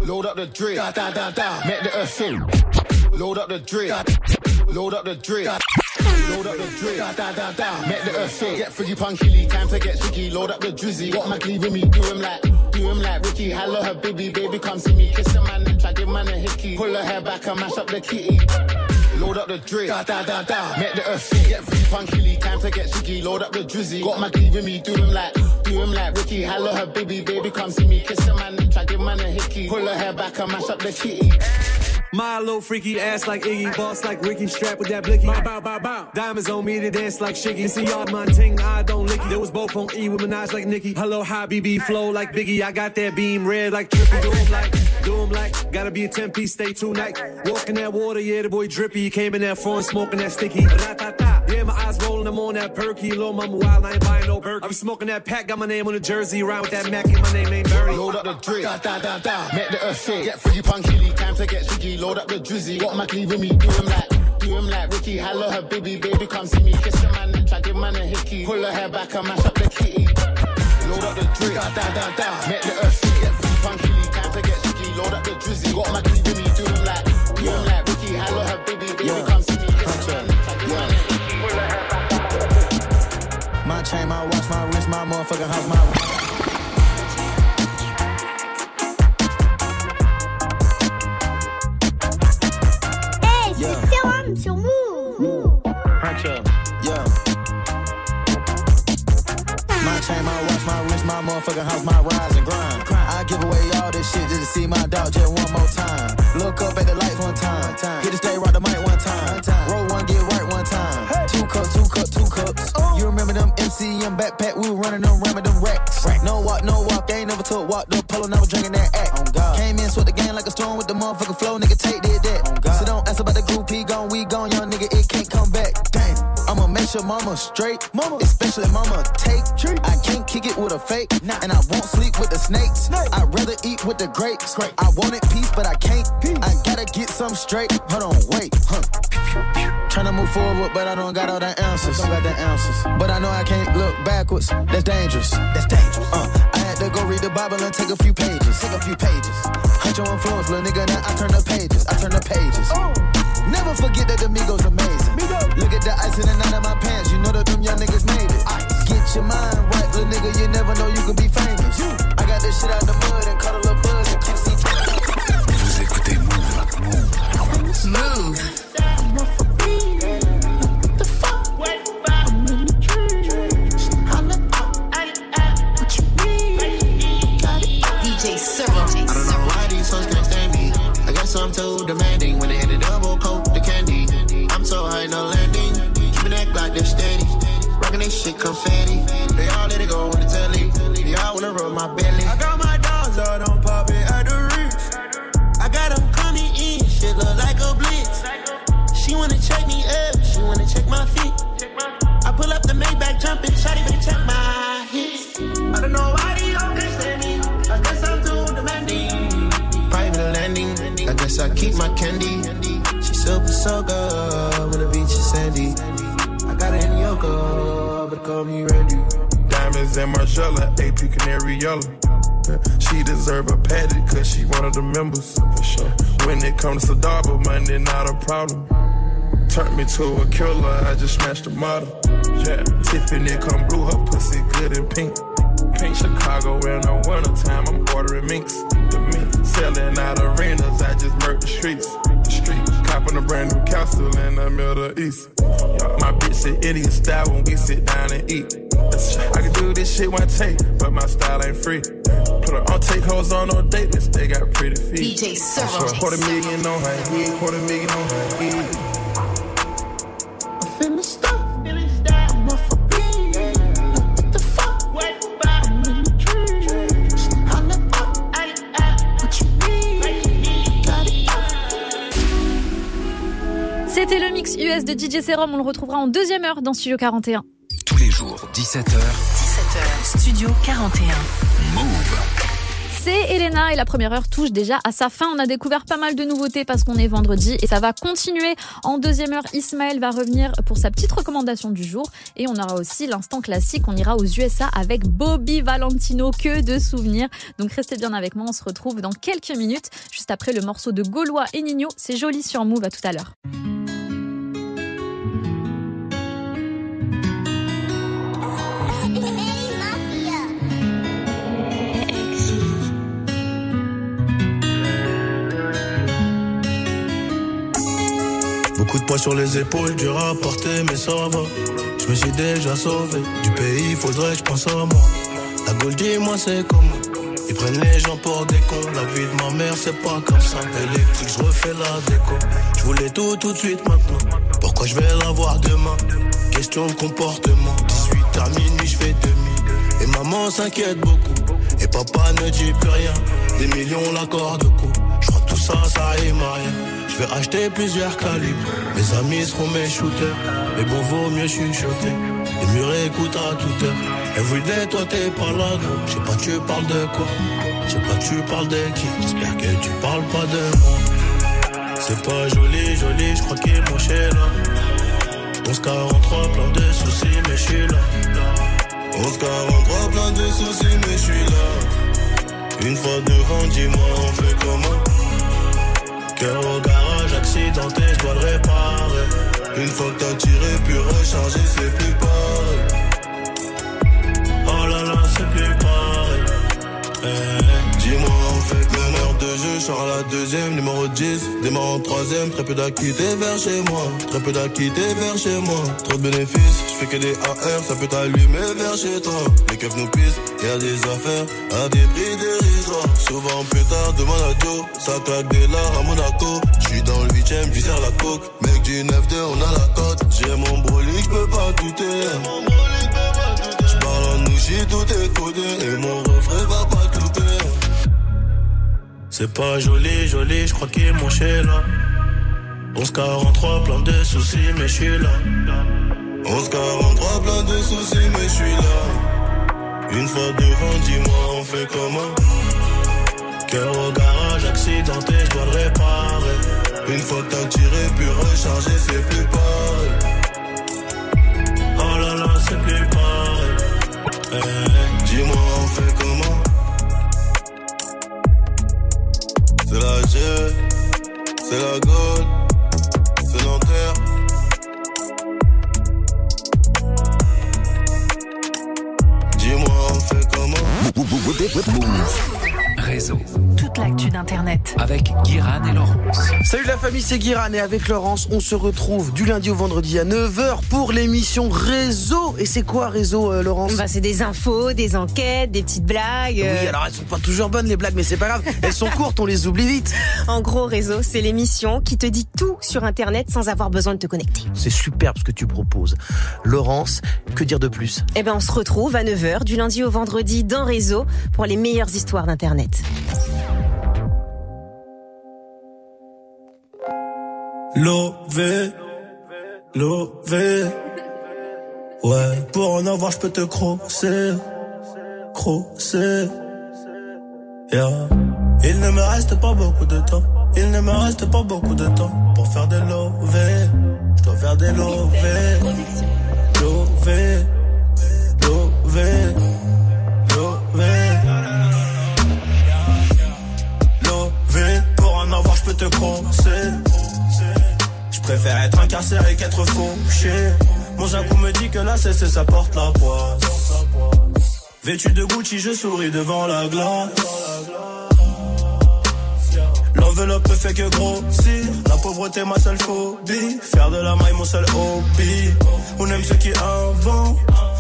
Load up the drip, da da da da. Make the earth shake. Load up the drip, load up the drip. Load up the drip, da da da da. Make the earth shake. Get friggy punky, time to get jiggy. Load up the drizzy, got my cleave with me. Do him like, do him like Ricky. Hello her baby, baby come see me. Kiss a man and try give man a hickey. Pull her hair back and mash up the kitty. Load up the drip, da da da da. Make the earth shake, get free punky, time to get jiggy. Load up the drizzy, got my cleave with me. Do him like, do him like Ricky. Hello her baby, baby come see me. Kiss a man try give man a hickey. Pull her hair back and mash up the kitty. My little freaky ass like Iggy, boss like Ricky, strapped with that blicky. Bow, bow, bow, bow. Diamonds on me to dance like Shiggy. See y'all my ting, I don't lick it. They was both on E with Minaj like Nicki. Hello, high BB, flow like Biggie. I got that beam red like Trippy. Do 'em like, do 'em like. Gotta be a 10 piece, stay two night. Walking that water, yeah, the boy drippy. Came in that front smoking that sticky. Ra-ta-ta. Yeah, Yeah, my eyes rolling, I'm on that perky. Little mama wild, I ain't buying no perky. I'm smoking that pack, got my name on the jersey. Around with that Mac and my name ain't Barry. Load up the drip, da da da da. Make the earth shake. Get free punky, time to get jiggy. Load up the drizzy. Got my with me, do him like. Do him like Ricky, hello her baby, baby, come see me. Kiss the man and try give man a hickey. Pull her hair back and mash up the kitty. Load up the drip, da da da da. Make the earth shake. Get free punky, time to get jiggy. Load up the drizzy. Got my with me, do him like. Do him like Ricky, hello her baby, baby, come chain, my watch, my wrist, my motherfucking house, my. Hey, c'est Serum sur Move. Yeah. My chain, my watch, my wrist, my motherfucking house, my rise and grind. I give away all this shit just to see my dog just one more time. Look up at the lights one time. Hit the stage, rock the mic one time. Roll one, get right one time. Two cups, two cups, cups. You remember them MCM backpack? We were running them, ramming them racks. No walk, no walk. Ain't never took walk the polo, never drinking that act. Came in, sweat the game like a storm with the motherfucking flow. Nigga, take did that. So don't ask about the group, he gone, we gone, young nigga, it Make sure mama straight, mama, especially mama take. I can't kick it with a fake, and I won't sleep with the snakes. I'd rather eat with the grapes. Great. I wanted peace, but I can't. I gotta get some straight. Hold on, wait, huh? Trying to move forward, but I don't got all the answers. Don't got the answers. But I know I can't look backwards. That's dangerous. That's dangerous. Uh, I had to go read the Bible and take a few pages. Take a few pages. Hunt your influence, little nigga. Now I turn the pages. I turn the pages. Never forget that the Migos amazing. Look at the ice in the nine of my pants. You know that them young niggas made it. Get your mind right, little nigga. You never know you can be famous. I got this shit out the mud and cut a little buzz and keep see. Vous écoutez Move. Move. DJ Serum. I don't confetti. They all let it go on the telly. They all wanna rub my belly. I got my dogs out on pop it at the reach. I got them coming in. Shit look like a blitz. She wanna check me up. She wanna check my feet. I pull up the Maybach jumping. Shawty better check my hits. I don't know why these hoes can't. I guess I'm too demanding. Private landing. I guess I keep my candy. She super so good yoga, but call me Randy. Diamonds and Margiela, AP Canary Yellow. She deserve a patty cause she one of the members. For sure. When it comes to Sadaba, money not a problem. Turned me to a killer, I just smashed the model. Yeah, Tiffany come blue, her pussy good and pink. Pink Chicago in the wintertime, I'm ordering minks. The mink selling out arenas, I just murked the streets. The streets, copping a brand new castle in the Middle East. My bitch sit Indian style when we sit down and eat. I can do this shit one take, but my style ain't free. Put her on take hoes on no date list, they got pretty feet. DJ Serum. So a quarter million on her head, quarter million on her head. I'm feeling US de DJ Serum. On le retrouvera en deuxième heure dans Studio 41. Tous les jours, 17h. 17h, Studio 41. Move. C'est Elena et la première heure touche déjà à sa fin. On a découvert pas mal de nouveautés parce qu'on est vendredi et ça va continuer. En deuxième heure, Ismaël va revenir pour sa petite recommandation du jour et on aura aussi l'instant classique. On ira aux USA avec Bobby Valentino. Que de souvenirs. Donc restez bien avec moi. On se retrouve dans quelques minutes juste après le morceau de Gaulois et Nino. C'est joli sur Move. À tout à l'heure. Beaucoup de poids sur les épaules, dur à porter, mais ça va. Je me suis déjà sauvé. Du pays, faudrait que je pense à moi. La Gaule, dis-moi, c'est comment Ils prennent les gens pour des cons. La vie de ma mère, c'est pas comme ça. Électrique, je refais la déco. Je voulais tout, tout de suite maintenant. Pourquoi je vais l'avoir demain? Question de comportement. 18 à minuit, je fais demi. Et maman s'inquiète beaucoup. Et papa ne dit plus rien. Des millions, l'accord de coup. Ça, ça à rien. Je vais acheter plusieurs calibres. Mes amis seront mes shooters. Mais bon, vaut mieux chuchoter. Les murs écoutent à toute heure. Everyday, toi t'es pas là, gros. Je sais pas, tu parles de quoi? Je sais pas, tu parles de qui? J'espère que tu parles pas de moi. C'est pas joli, joli, je crois qu'il est là. 1143, plein de soucis, mais je suis là. 1143, plein de soucis, mais je suis là. Une fois devant, dis-moi, on fait comment? Cœur au garage, accidenté, je dois le réparer. Une fois que t'as tiré, puis rechargé, c'est plus pareil. De jeu, Charles la deuxième, numéro 10, démarre en troisième, très peu d'acquittés vers chez moi, très peu d'acquittés vers chez moi, trop de bénéfices, je fais que des AR, ça peut t'allumer vers chez toi, les keufs nous pissent, y a des affaires à des prix dérisoires, souvent plus tard, demande à Joe, ça claque des lards à Monaco, je suis dans le huitième, sers la coke, mec du 9-2, on a la cote, j'ai mon brolic, je peux pas douter, C'est pas joli, joli, je crois qu'il est là. 1143, plein de soucis, mais je suis là. 1143, plein de soucis, mais je suis là. Une fois devant, dis-moi, on fait comment? Cœur au garage, accidenté, je dois le réparer. Une fois que t'as tiré, puis rechargé, c'est plus pareil. Oh là là, c'est plus pareil. Eh, dis-moi, on fait comment C'est la G, c'est la Gaule, c'est Nanterre. Dis-moi, on fait comment? Réseau. Toute l'actu d'Internet. Avec Guiran et Laurence. Salut la famille, c'est Guiran et avec Laurence, on se retrouve du lundi au vendredi à 9h pour l'émission Réseau. Et c'est quoi Réseau, euh, Laurence? Bah, c'est des infos, des enquêtes, des petites blagues. euh. Oui, alors elles sont pas toujours bonnes les blagues, mais c'est pas grave. Elles sont courtes, on les oublie vite. En gros, Réseau, c'est l'émission qui te dit tout sur Internet sans avoir besoin de te connecter. C'est superbe ce que tu proposes. Laurence, que dire de plus? Eh ben, on se retrouve à 9h du lundi au vendredi dans Réseau pour les meilleures histoires d'Internet. Lové, lové. Ouais, pour en avoir, je peux te crosser, crosser. Il ne me reste pas beaucoup de temps. Il ne me reste pas beaucoup de temps pour faire des lovés. Je dois faire des lovés. Lové, lové, Je préfère être incarcéré qu'être fauché. Mon jacou me dit que la cesse, ça porte la poisse. Vêtu de Gucci, je souris devant la glace. L'enveloppe fait que grossir. La pauvreté, ma seule phobie. Faire de la maille, mon seul hobby. On aime ceux qui inventent.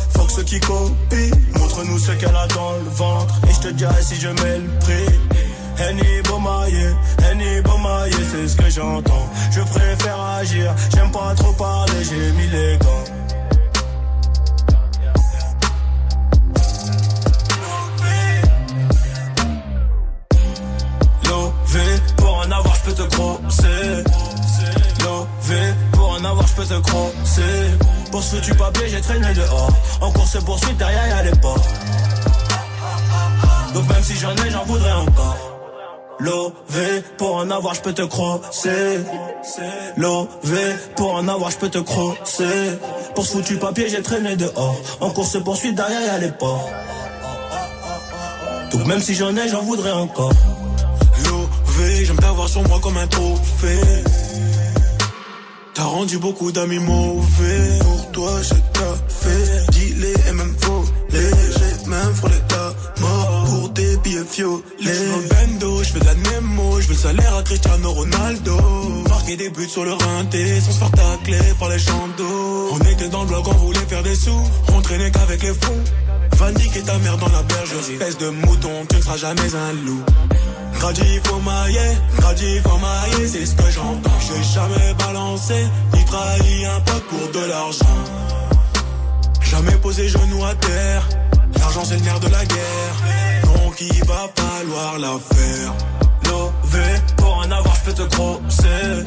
Faut que ceux qui copient. Montre-nous ce qu'elle a dans le ventre. Et je te dirai si je mets le prix. Henny Bomaye, Henny Bomaye, c'est ce que j'entends. Je préfère agir, j'aime pas trop parler, j'ai mis les gants. Lové, pour en avoir, je peux te crosser. Lové, pour en avoir, je peux te crosser. Pour ce du papier, j'ai traîné dehors. En course poursuite, derrière y'a les ports. Donc même si j'en ai, j'en voudrais encore. Lové, pour en avoir, je peux te crosser. Lové, pour en avoir, je peux te crosser. Pour ce foutu papier, j'ai traîné dehors. En course poursuite, derrière y'a les ports. Donc même si j'en ai, j'en voudrais encore. Lové, j'aime t'avoir sur moi comme un trophée. T'as rendu beaucoup d'amis mauvais. Pour toi, j'ai café, dealé et même volé. J'ai même frôlé ta mort pour des billets violets. Je fais de la Nemo, je veux le salaire à Cristiano Ronaldo. Marquer des buts sur le rinté sans se faire par les d'eau. On était dans le bloc, on voulait faire des sous. On traînait qu'avec les fous. Va niquer ta mère dans la bergerie. Espèce de mouton, tu ne seras jamais un loup. Gradi faut mailler, gradi faut mailler, c'est ce que j'entends. J'ai jamais balancé, ni trahi un pote pour de l'argent. Jamais posé genou à terre, l'argent c'est le nerf de la guerre. Donc il va falloir la faire. Lové, pour en avoir, je peux te crosser.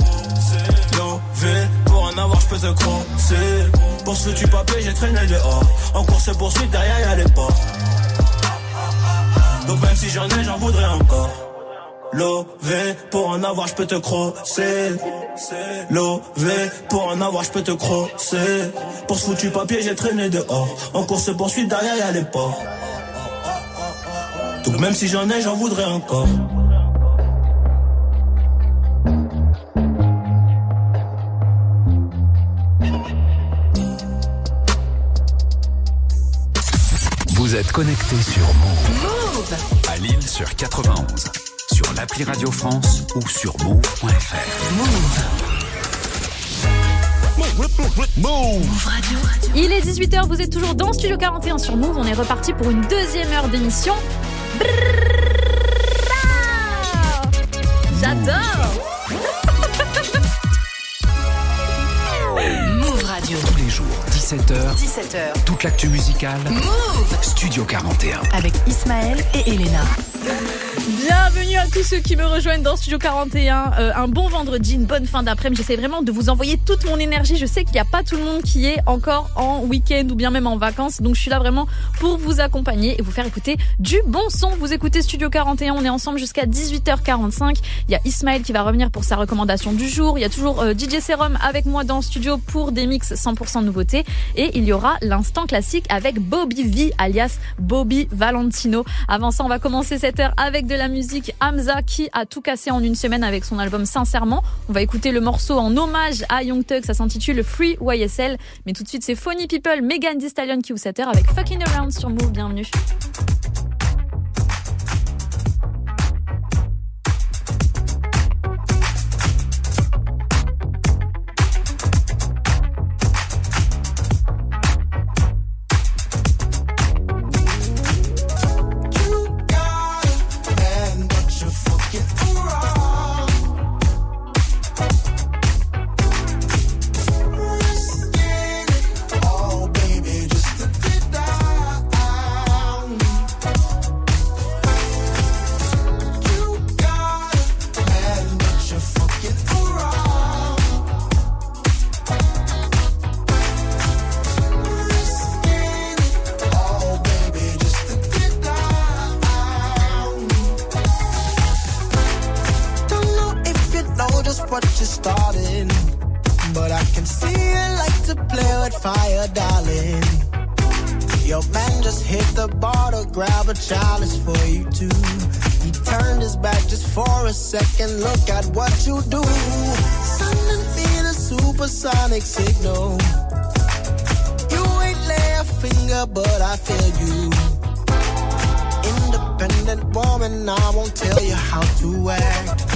Lové, pour en avoir, je peux te crosser. Pour ce tu papier, j'ai traîné dehors. En course poursuite, derrière y'a les portes. Donc même si j'en ai, j'en voudrais encore. Lové, pour en avoir, je peux te crosser. Lové, pour en avoir, je peux te crosser. Pour ce foutu papier, j'ai traîné dehors. En course poursuite, derrière y'a les ports. Donc même si j'en ai, j'en voudrais encore. Vous êtes connecté sur Move. À Lille sur 91. Sur l'appli Radio France ou sur move.fr. Move Radio. Il est 18h, vous êtes toujours dans Studio 41 sur Move. On est reparti pour une deuxième heure d'émission. J'adore Move Radio. Tous les jours, 17h. 17h. Toute l'actu musicale. Move Studio 41. Avec Ismaël et Elena. Bienvenue à tous ceux qui me rejoignent dans Studio 41. Euh, un bon vendredi, une bonne fin d'après-midi. J'essaie vraiment de vous envoyer toute mon énergie. Je sais qu'il n'y a pas tout le monde qui est encore en week-end ou bien même en vacances. Donc je suis là vraiment pour vous accompagner et vous faire écouter du bon son. Vous écoutez Studio 41. On est ensemble jusqu'à 18h45. Il y a Ismaël qui va revenir pour sa recommandation du jour. Il y a toujours euh, DJ Serum avec moi dans studio pour des mix 100% nouveautés. Et il y aura l'instant classique avec Bobby V alias Bobby Valentino. Avant ça, on va commencer cette heure avec de la musique Hamza qui a tout cassé en une semaine avec son album Sincèrement. On va écouter le morceau en hommage à Young Thug, ça s'intitule Free YSL. Mais tout de suite c'est Funny People, Megan Thee Stallion qui vous cette heure avec Fucking Around sur Move, bienvenue. What you're starting, but I can see you like to play with fire, darling. Your man just hit the bar to grab a chalice for you too. He turned his back just for a second. Look at what you do. Sending me the supersonic signal. You ain't lay a finger, but I feel you independent woman, I won't tell you how to act.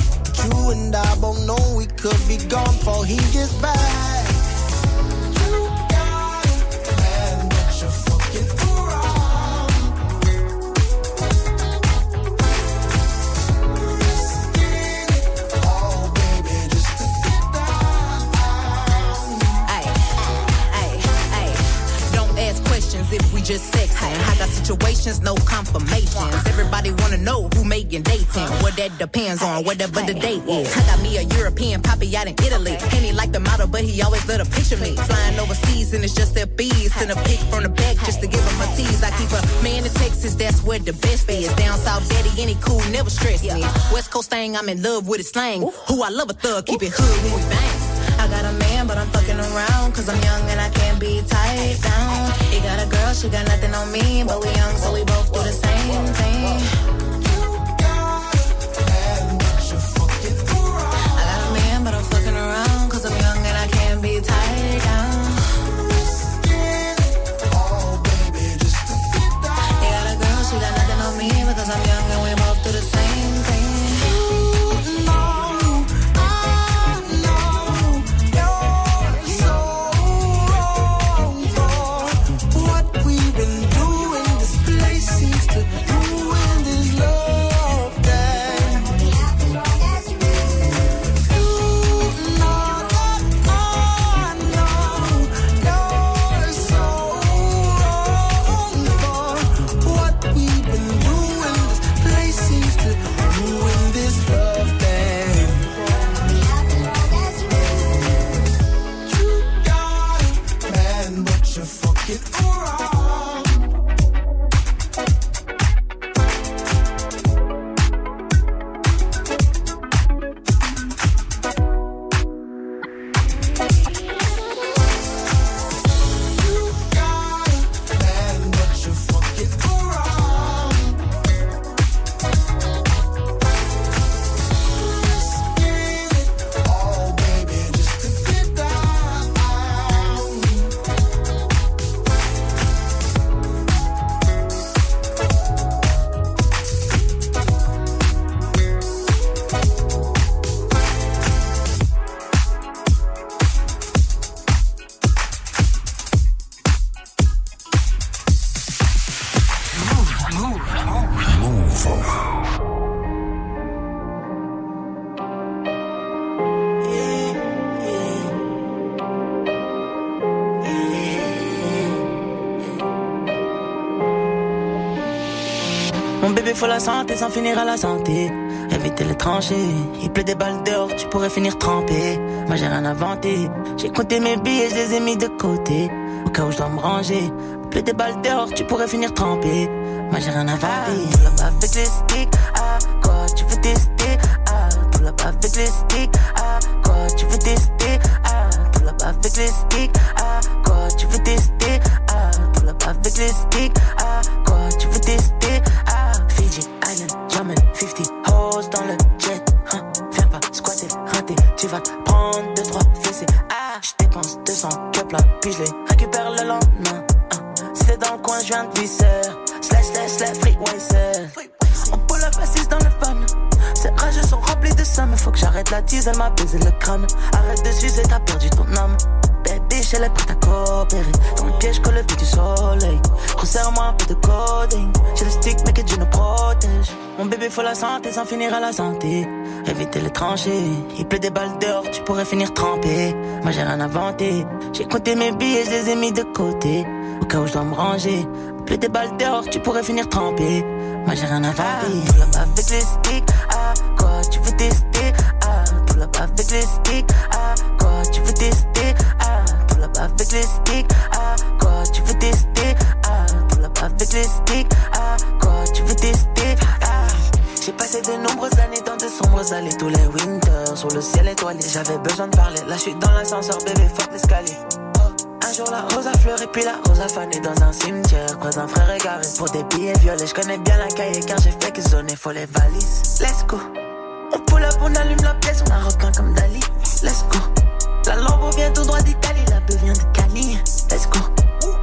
But you and I both know we could be gone before he gets back. You got a man, but you're fucking around. Risking it all, baby, just to I got situations, no confirmations. Everybody wanna know who making dating. What that depends on, whatever the date is. I got me a European poppy out in Italy. And he like the model, but he always let her picture me. Flying overseas and it's just their bees. Send a pic from the back just to give him a tease. I keep a man in Texas, that's where the best is. Down south, daddy, any cool, never stress me. West Coast thing, I'm in love with his slang. Who I love a thug, keep it hood when we bang. I got a man, but I'm fucking around. Cause I'm young and I can't be tied down. He got a girl, she got nothing on me. But we young, so we both do the same thing. I got a man, but I'm fucking around. Cause I'm young and I can't be tied down. Got a girl, she got nothing on me. I'm young and we bébé, faut la santé sans finir à la santé. Éviter les tranchées, il pleut des balles dehors, tu pourrais finir trempé. Moi j'ai rien inventé, j'ai compté mes billets, je les ai mis de côté. Au cas où je dois me ranger, il pleut des balles dehors, tu pourrais finir trempé. Moi j'ai rien inventé, tout là-bas avec les sticks, ah, quoi tu veux tester, ah, tout là-bas avec les sticks, ah, quoi tu veux tester, ah, tout là-bas avec les sticks, ah, quoi tu veux tester, ah, tout là-bas avec les sticks, ah, quoi tu veux tester, ah, Island, German, 50 hoes dans le jet, hein, viens pas squatter, rater, tu vas prendre deux trois fessées, ah, je dépense 200 cups là, puis je les récupère le lendemain, hein, c'est dans le coin, je viens de visser, slash slash slash free waser, on pull up assise dans le van, ces rages sont remplis de ça, mais faut que j'arrête la tease, elle m'a baisé le crâne, arrête de sucer, t'as perdu ton âme. Baby, elle est prête à coopérer. Dans le piège, colle le du soleil. Resserre-moi un peu de coding. J'ai le stick, mais que Dieu nous protège. Mon bébé, faut la santé sans finir à la santé. Éviter les tranchées. Il pleut des balles dehors, tu pourrais finir trempé. Moi, j'ai rien inventé. J'ai compté mes billets, je les ai mis de côté. Au cas où je dois me ranger. Il pleut des balles dehors, tu pourrais finir trempé. Moi, j'ai rien inventé. Tout là-bas avec les sticks. Ah, quoi, tu veux tester? Ah, tout là-bas avec les sticks. Ah, quoi, tu veux tester? Ah, tout là-bas avec les sticks. Ah, quoi, tu veux tester? Ah, tout là-bas avec les sticks. Ah, quoi, tu veux tester? J'ai passé de nombreuses années dans de sombres allées, tous les winters, sur le ciel étoilé. J'avais besoin de parler, là je suis dans l'ascenseur, bébé, fuck l'escalier. Un jour la rose a fleuri, puis la rose a fané dans un cimetière. Croise un frère égaré pour des billets violets. Je connais bien la cahier car j'ai fait que zoner, faut les valises. Let's go. On pull up, on allume la pièce, on a requin comme Dali. Let's go. La lampe vient tout droit d'Italie, la beuh vient de Cali. Let's go.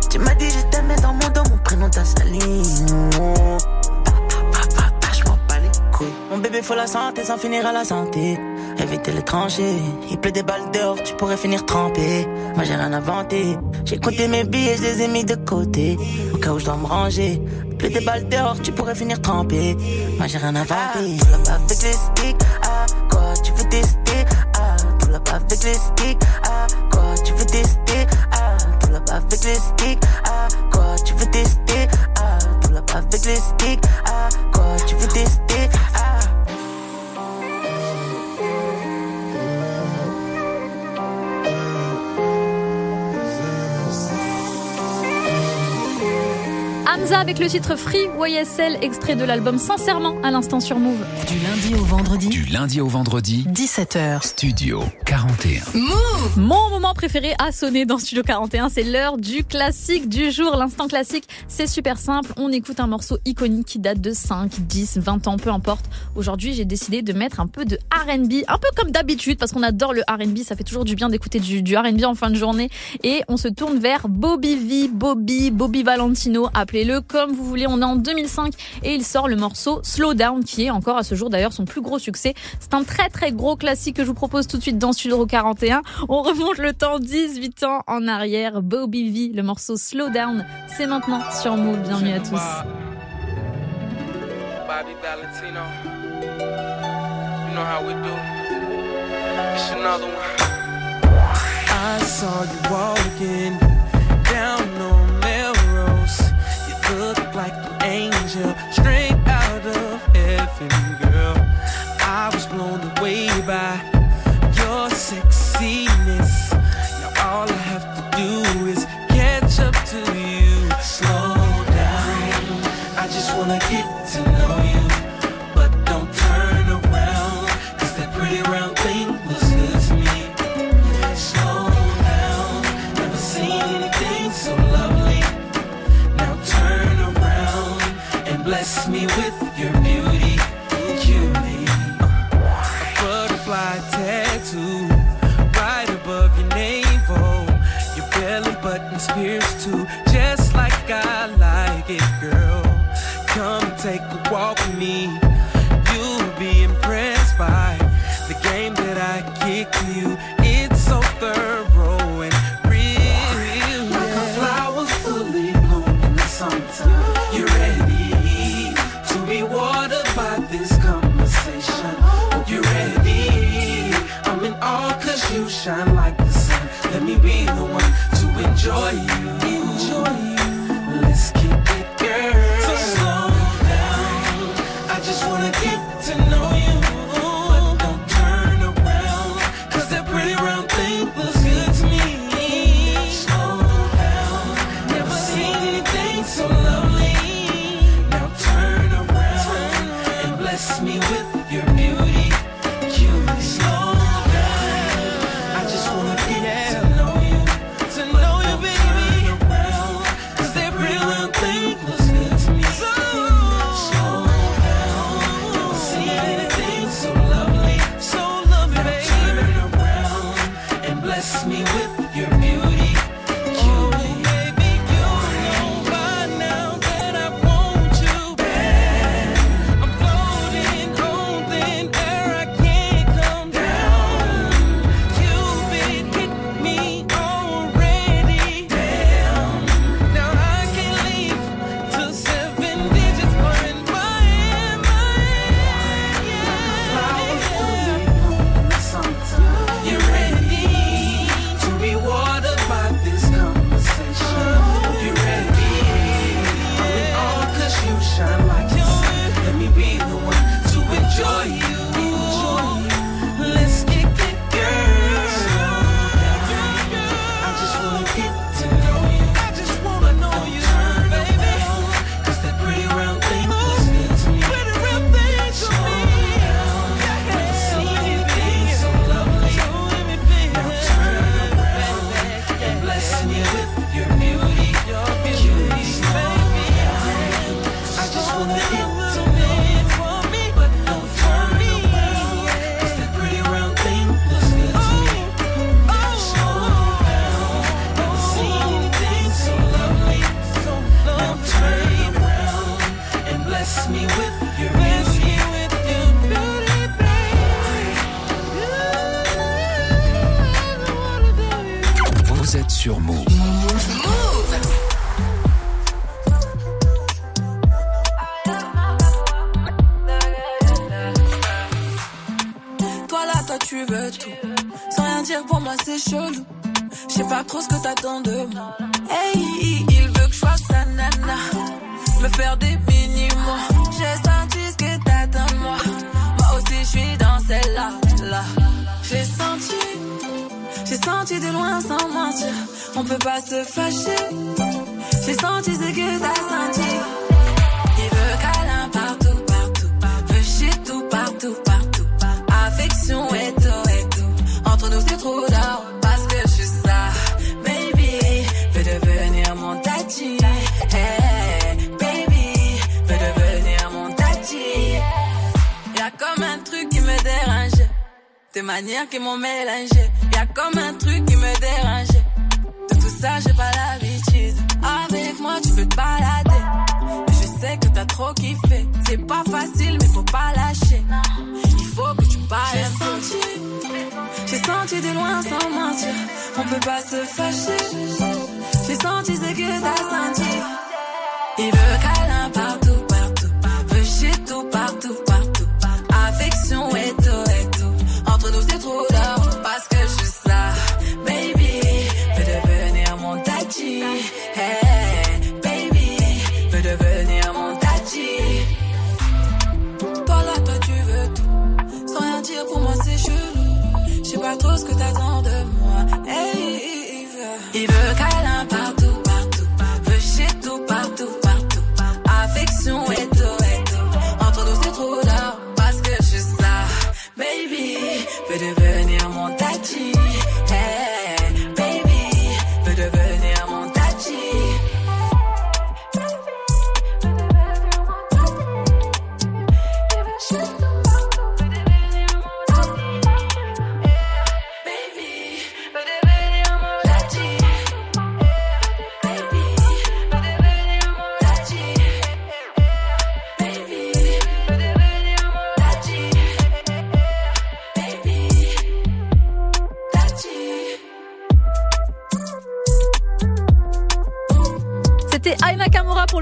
Tu m'as dit je t'aimais dans mon dos, mon prénom t'a sali. Mon bébé faut la santé sans finir à la santé. Éviter les tranchées, il pleut des balles dehors, tu pourrais finir trempé. Moi j'ai rien inventé, j'ai compté mes billets, je les ai mis de côté. Au cas où je dois me ranger, pleut des balles dehors, tu pourrais finir trempé. Moi j'ai rien inventé. Tout là-bas avec les sticks, ah, quoi tu veux tester, ah, tout là-bas avec les sticks, ah, quoi tu veux tester, ah, tout là-bas avec les sticks, ah, quoi tu veux tester, ah, tout là-bas avec les sticks, ah, quoi tu veux tester, ah. Hamza avec le titre Free YSL, extrait de l'album Sincèrement à l'instant sur Move. Du lundi au vendredi. Du lundi au vendredi. 17h. Studio 41. Move Mon moment préféré à sonner dans Studio 41, c'est l'heure du classique du jour. L'instant classique, c'est super simple. On écoute un morceau iconique qui date de 5, 10, 20 ans, peu importe. Aujourd'hui, j'ai décidé de mettre un peu de R&B, un peu comme d'habitude, parce qu'on adore le R&B. Ça fait toujours du bien d'écouter du, du R&B en fin de journée. Et on se tourne vers Bobby V, Bobby, Bobby Valentino, appelez-le comme vous voulez. On est en 2005 et il sort le morceau Slow Down, qui est encore à ce jour d'ailleurs son plus gros succès. C'est un très très gros classique que je vous propose tout de suite dans Studio 41. On remonte le temps 18 ans en arrière. Bobby V, le morceau Slow Down, c'est maintenant sur Move. Bienvenue à tous. Bobby Valentino. You know how we do. It's another one. I saw you walking look like an angel straight out of heaven, girl. I was blown away by bless me with your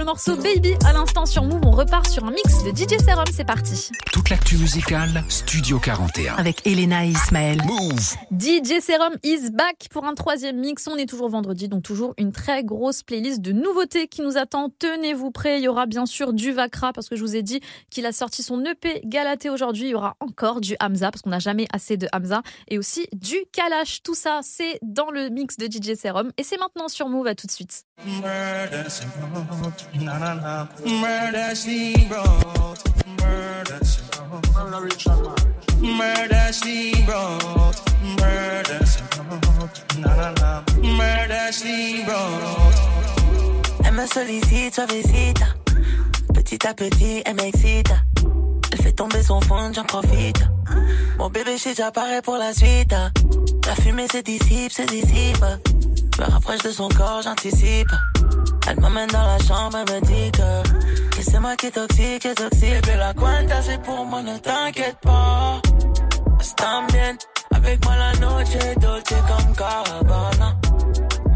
morceau Baby à l'instant sur Move. On repart sur un mix de DJ Serum. C'est parti. Toute l'actu musicale, Studio 41. Avec Elena et Ismaël. Move. DJ Serum is back pour un troisième mix. On est toujours vendredi, donc toujours une très grosse playlist de nouveautés qui nous attend. Tenez-vous prêts. Il y aura bien sûr du Vakra parce que je vous ai dit qu'il a sorti son EP Galaté aujourd'hui. Il y aura encore du Hamza parce qu'on n'a jamais assez de Hamza et aussi du Kalash. Tout ça, c'est dans le mix de DJ Serum et c'est maintenant sur Move. À tout de suite. Murder, Elle me sollicite, suavecita. Petit à petit, elle m'excite. Elle fait tomber son fond, j'en profite. Mon bébé, déjà paré pour la suite. La fumée se dissipe, se dissipe. Me rapproche de son corps, j'anticipe. Elle m'emmène dans la chambre, elle me dit que, que c'est moi qui est toxique, toxique. Bébé, la cuenta, c'est pour moi, ne t'inquiète pas. Están bien, avec moi la noche dolce comme Cabana.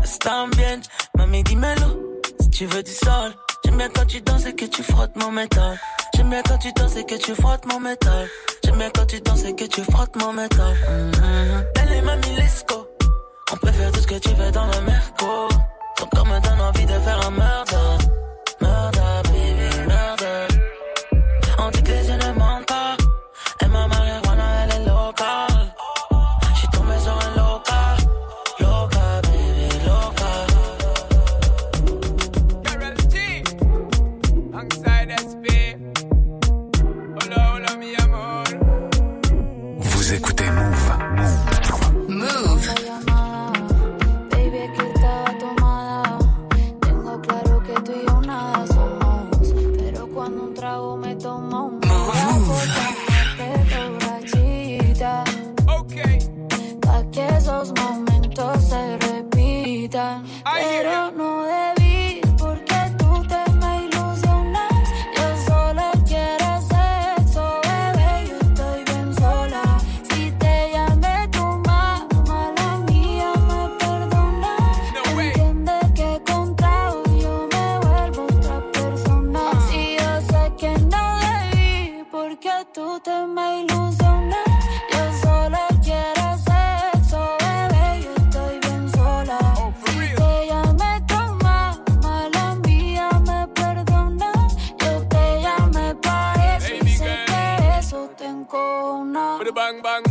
Están bien, mami, dímelo, si tu veux du sol. J'aime bien quand tu danses et que tu frottes mon métal. J'aime bien quand tu danses et que tu frottes mon métal. J'aime bien quand tu danses et que tu frottes mon métal. Mhm. Elle est mamie, let's go. On peut faire tout ce que tu veux dans le merco. Ton corps me donne envie de faire un murder. Bang, bang,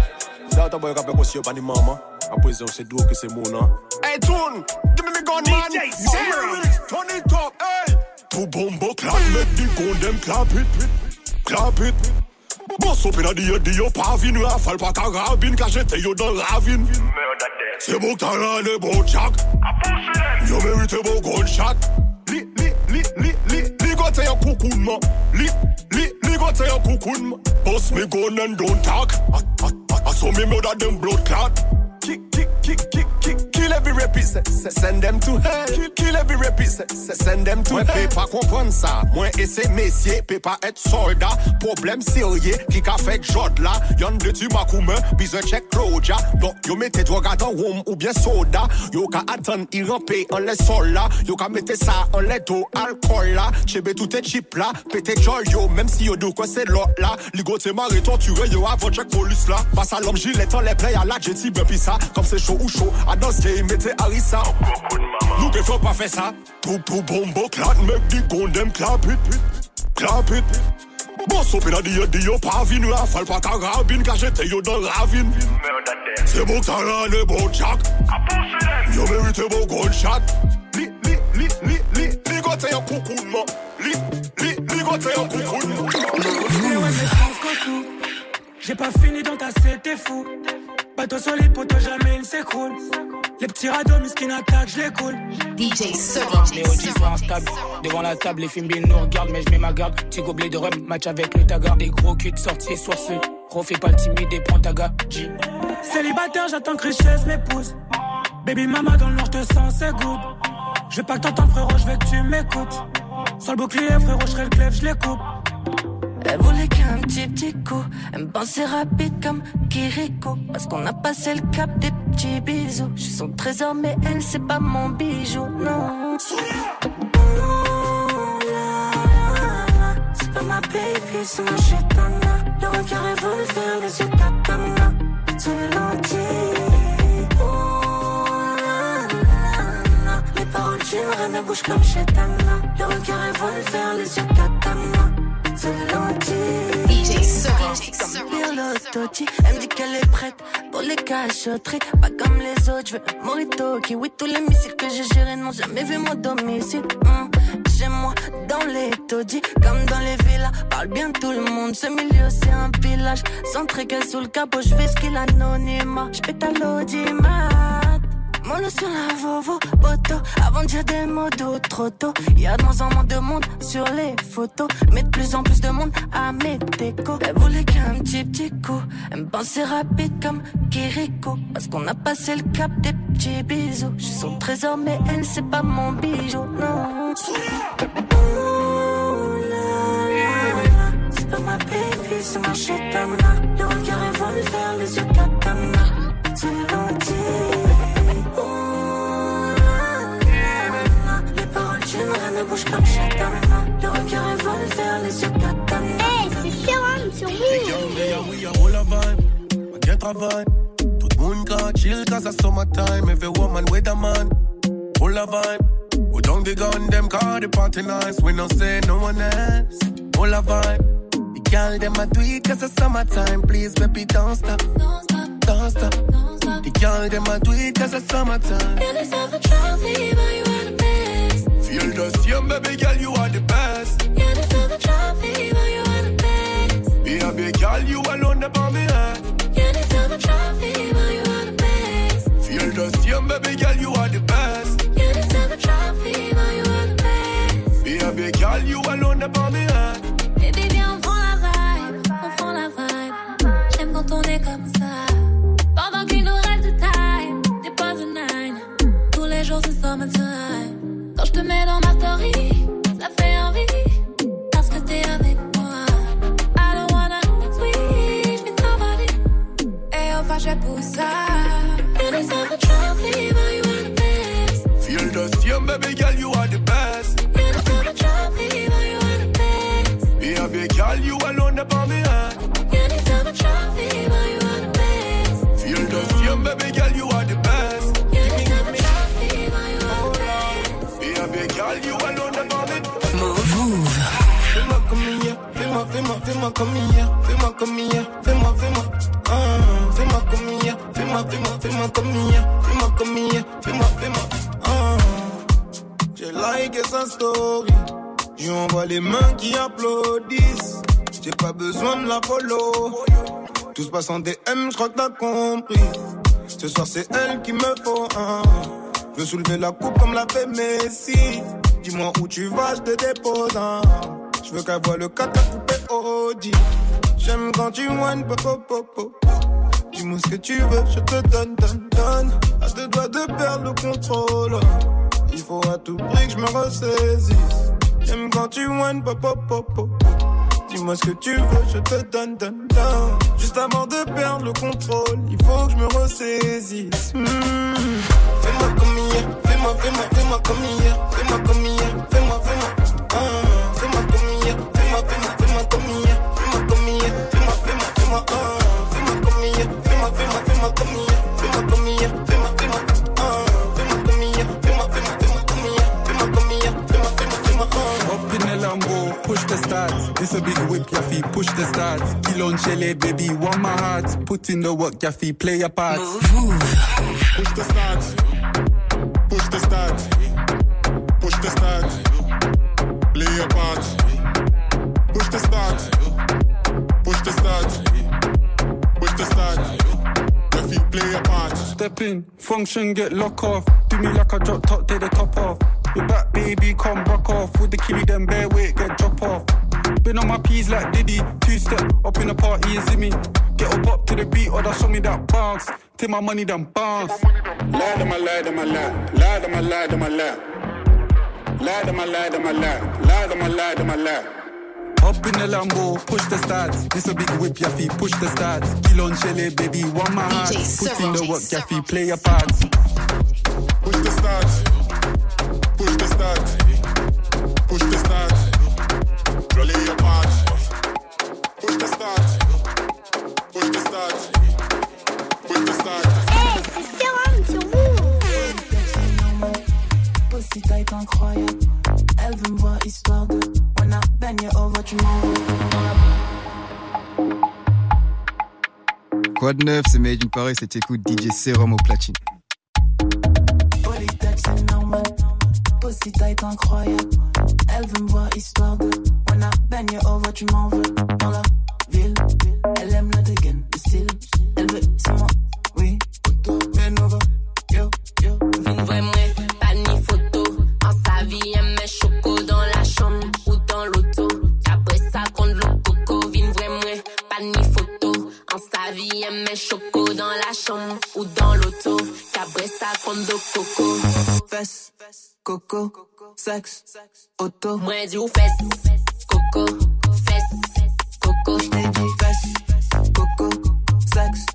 a mama. A poesia você duo que você muna. Hey, tune, give me me gun, man. Serum. Turn it up, hey. To bumbo clap, make the gun them clap it, clap it. Boss up inna the head, the up having rafale pa carabine, ka jete yo. C'est bon que t'as l'air de bon jack. Yo mérite bon gunshot. Li, li, li, li, li, li go tell your cocoon, ma. Li, li, li go tell your cocoon, ma. Bust me gun and don't talk. I, saw me murder them blood clot. Kick, kick, kick, kick, kick, kill every rapist, se- se- send them to hell. Kill, every rapist, send them to Mwen hell. pe pa kompren sa Mwen ese mesye pe pa et soldat. Problem serye ki ka fet jod la Yon de tu makoume, bize chek kloja Don yo mette droga dan rom ou bien soda. Yo ka atan i rampe an le sol la Yo ka mette sa an le do alkol la Chebe tout e chip la, pete joy yo Mem si yo do kwa se lot la Ligo te mare torture yo avon chek polis la Basa lom jilet an le play a la jeti ben pisa Kom se show ou show, a dans game mette harissa Nou ke fò pa fe sa Tou tou bombo clat, make the gun them clap it. Clap it. Boss up inna the head, the up having rafale pa carabine Ka jete yo bon que t'as l'air bon mérite bon Li, li, li, li, li, li. Li, li, li go tell your cocoon, ma. Mais ouais, mais je pense qu'au tout, J'ai pas fini dans ta c'était fou. Bateau solide pour toi, jamais il s'écroule. Les petits radeaux, qui attaque, je les coule. DJ Serum. Les OG sont instables. Devant la table, les films nous regardent, mais je mets ma garde. Petit gobelet de rhum, match avec le taga. Des gros culs de sortie, sourcils. Refais pas le timide et prends ta G. Célibataire, j'attends que richesse m'épouse. Baby mama dans le noir, te sens, c'est good. Je vais pas t'entendre, frérot, je veux que tu m'écoutes. Sur le bouclier, frérot, je serai le clef, je les coupe. Elle voulait qu'un petit petit coup. Elle me pensait rapide comme Kiriko. Parce qu'on a passé le cap des petits bisous. Je suis son trésor, mais elle, c'est pas mon bijou, non. C'est pas ma baby, c'est ma chétana. Le regard revolver, les yeux katana. Sous les lentilles. Les paroles d'une reine ne bouge comme chétana. Le regard revolver, les yeux katana. Elle me dit qu'elle est prête pour les cachotteries. Pas comme les autres, je veux Morito qui oui, tous les missiles que j'ai gérés n'ont jamais vu mon domicile. Chez moi, dans les taudis, comme dans les villas. Parle bien tout le monde, ce milieu c'est un village. Sans qu'elle sous le capot, je fais ce qu'il anonymat. Je à l'audimat. Mollo sur la Vovo, Boto. Avant de dire des mots trop tôt. Y a de moins en moins de monde sur les photos. Mais de plus en plus de monde à mes décos. Elle voulait qu'un petit petit coup. Elle me pensait rapide comme Kiriko. Parce qu'on a passé le cap des petits bisous. Je suis son trésor, mais elle, c'est pas mon bijou. Non. Vibe, I get travail. Tout monde can chill cause it's summertime. Every woman with a man, full of vibe. We don't be gun them car the party nice. We don't say no one else. Full of vibe. The girl them a tweet cause it's summertime. Please baby don't stop. Don't stop. Don't stop. Don't stop. The girl them a tweet cause it's summertime. They have a trophy, but you are the best. Feel the same, baby girl, you are the best. Yeah, they have a trophy, but you are the best. Be a big girl, you alone upon me head. Yeah, they have a trophy, but you are the best. Feel baby girl, you are the best. Yeah, they have a trophy, but you are the best. Be a big girl, you alone upon me head. Quand on est comme ça. Pendant qu'il nous reste time, des pas nine. Tous les jours, c'est summertime. Quand je te mets dans ma story, fais-moi comme hier, fais-moi comme hier, fais-moi, fais-moi. Ah, fais-moi comme hier, fais-moi, fais-moi, fais-moi comme hier, fais-moi comme hier, fais-moi, fais-moi. Ah, j'ai liké sa story, je lui les mains qui applaudissent. J'ai pas besoin de la follow. Tout se passe en DM, je crois que t'as compris. Ce soir, c'est elle qui me faut un. Je veux soulever la coupe comme l'a fait Messi. Dis-moi où tu vas, je te dépose un. Je veux qu'elle voit le 4 J'aime quand tu moines, popo, popo. Dis-moi ce que tu veux, je te donne, donne, donne. À deux doigts de perdre le contrôle. Il faut à tout prix que je me ressaisisse. J'aime quand tu whines, popo, popo. Dis-moi ce que tu veux, je te donne, donne, donne. Juste avant de perdre le contrôle, il faut que je me ressaisisse. Hmm. Fais-moi comme hier, fais-moi, fais-moi, fais-moi comme hier, fais-moi comme hier, fais-moi, fais-moi. Ah. Fais-moi. Ah, fais-moi comme hier, fais-moi, fais-moi, fais-moi comme hier, fais-moi comme hier, fais-moi, fais-moi. Ah, fais-moi comme hier, fais-moi, fais-moi, fais-moi comme hier, fais-moi comme hier, fais-moi, fais-moi, fais-moi. Up in the Lambo, push the start. This a big whip, Yaffy, push the start. Kill on Chile, baby, want my heart. Put in the work, Yaffy, play your part. Push the start. Push the start. Push the start. Play your part. Push the start. Push the start. Play your part. step in, function, get lock off. Do me like a drop top, take the top off. Your back, baby, come rock off. With the killie, then bare weight, get drop off. Been on my P's like Diddy, two step up in the party, is me. Get up up to the beat, or that show me that bounce. Take my money, then bounce. Lie to my lie to my lie, lie to my lie to my lie. Lie to my lie to my lie, lie to my lie to my lie. Up in the Lambo, push the stats. This a big whip, ya feet, push the stats. Kill on Chile, baby, one my heart. Put in the work, ya feet, play your parts. Push the stats, push the stats, push the stats. Play your parts. Push the stats, push the stats, push the stats. Hey, c'est Sérum sur vous. Pussy tight incroyable. Elle veut me voir histoire de. Au voix, tu. Quoi de neuf, c'est Made in Paris, c'est écoute DJ Serum au platine. Polytech, c'est normal. Pussy tight incroyable. Elle veut me voir histoire de. On a baigné au voix, tu m'en veux. Dans la ville, elle aime dégaine, le style. Elle veut, c'est moi, oui. Yo, vraiment Sa vie, elle met choco dans la chambre ou dans l'auto. Après ça, compte le coco. Fesses, coco, sexe, auto. Moi, dis ou fesses, coco, fesses, coco. J't'ai dit fesses, coco, sexe,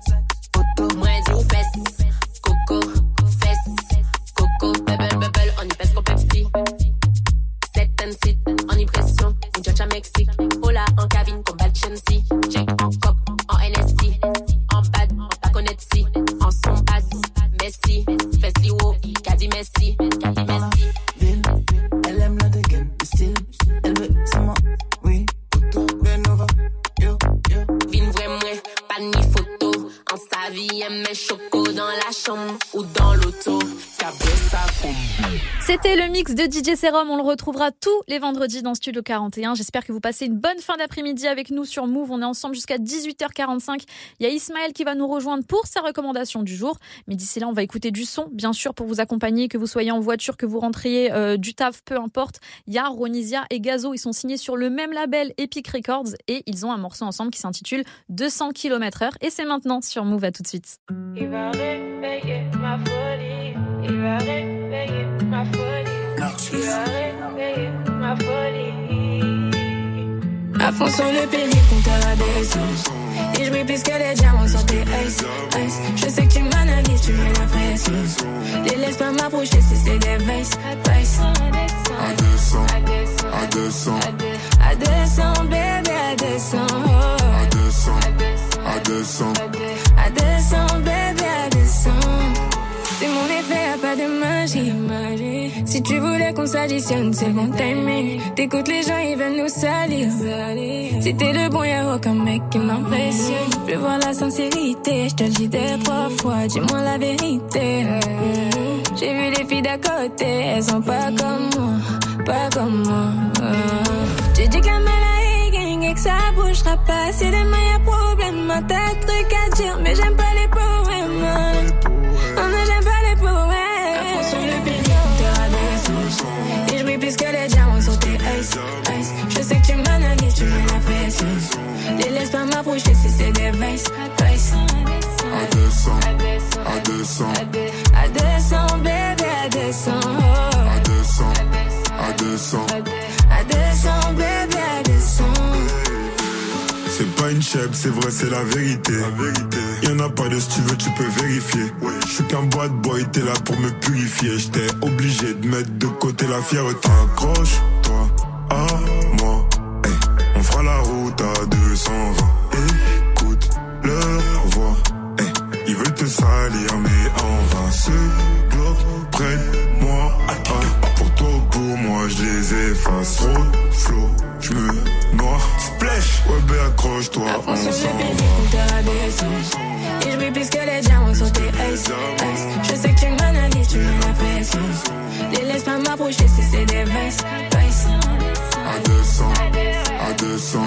auto. Moi, dis ou fesses, coco, fesses, coco. Bubble, bubble, on y pèse comme Pepsi. Set and sit, en impression, une Mexique. Hola, en cabine, comme Bad Chelsea. Check en cop, sa vie, elle met choco dans la chambre ou dans l'auto. C'était le mix de DJ Serum. On le retrouvera tous les vendredis dans Studio 41. J'espère que vous passez une bonne fin d'après-midi avec nous sur Move. On est ensemble jusqu'à 18h45. Il y a Ismaël qui va nous rejoindre pour sa recommandation du jour. Mais d'ici là, on va écouter du son, bien sûr, pour vous accompagner, que vous soyez en voiture, que vous rentriez euh, du taf, peu importe. Il y a Ronisia et Gazo. Ils sont signés sur le même label Epic Records et ils ont un morceau ensemble qui s'intitule 200 km heure. Et c'est maintenant sur Move. À tout de suite. Il va réveiller ma folie. Il va réveiller ma folie. À fond sur le périph' compteur à des Et je brille plus que les diamants sur tes ice, ice. Je sais que tu m'analyses, tu mets la pression. Les laisse pas m'approcher si c'est des vices, vices. À 200, à 200, À 200, bébé, à tu voulais qu'on s'additionne, c'est le bon timing. T'écoutes les gens, ils veulent nous salir. Si t'es le bon, y'a aucun mec qui m'impressionne. Je veux voir la sincérité, je te le dis des trois fois, dis-moi la vérité. J'ai vu les filles d'à côté, elles sont pas comme moi, pas comme moi. J'ai dit que la et que ça bougera pas. Si demain y'a problème, t'as de trucs à dire, mais j'aime pas les poèmes. Ice. Je sais que tu m'analyses, tu mets la pression. Les laisse pas m'approcher si c'est des vices, vices. À 200, à 200, À 200, bébé, à 200. oh. à 200, à 200. À 200, bébé, à 200. C'est pas une chèvre, c'est vrai, c'est la vérité. La vérité. Y'en a pas de si tu veux, tu peux vérifier. Je suis qu'un bad boy, t'es là pour me purifier. J'étais obligé de mettre de côté la fierté. Accroche-toi à moi. Hey, on fera la route à 220. Écoute leur voix. Hey, ils veulent te salir, mais en vain. Ce globe près de moi. Ah, pour toi ou pour moi, je les efface. Trop flow, je me noie. Splash, ouais, ben accroche-toi, À périph', t'auras des Et je plus que les diamants sur tes ice. Je sais que tu m'analyses, tu me rabaisses. Les laisse pas m'approcher si c'est des vices. vices. À 200, à 200,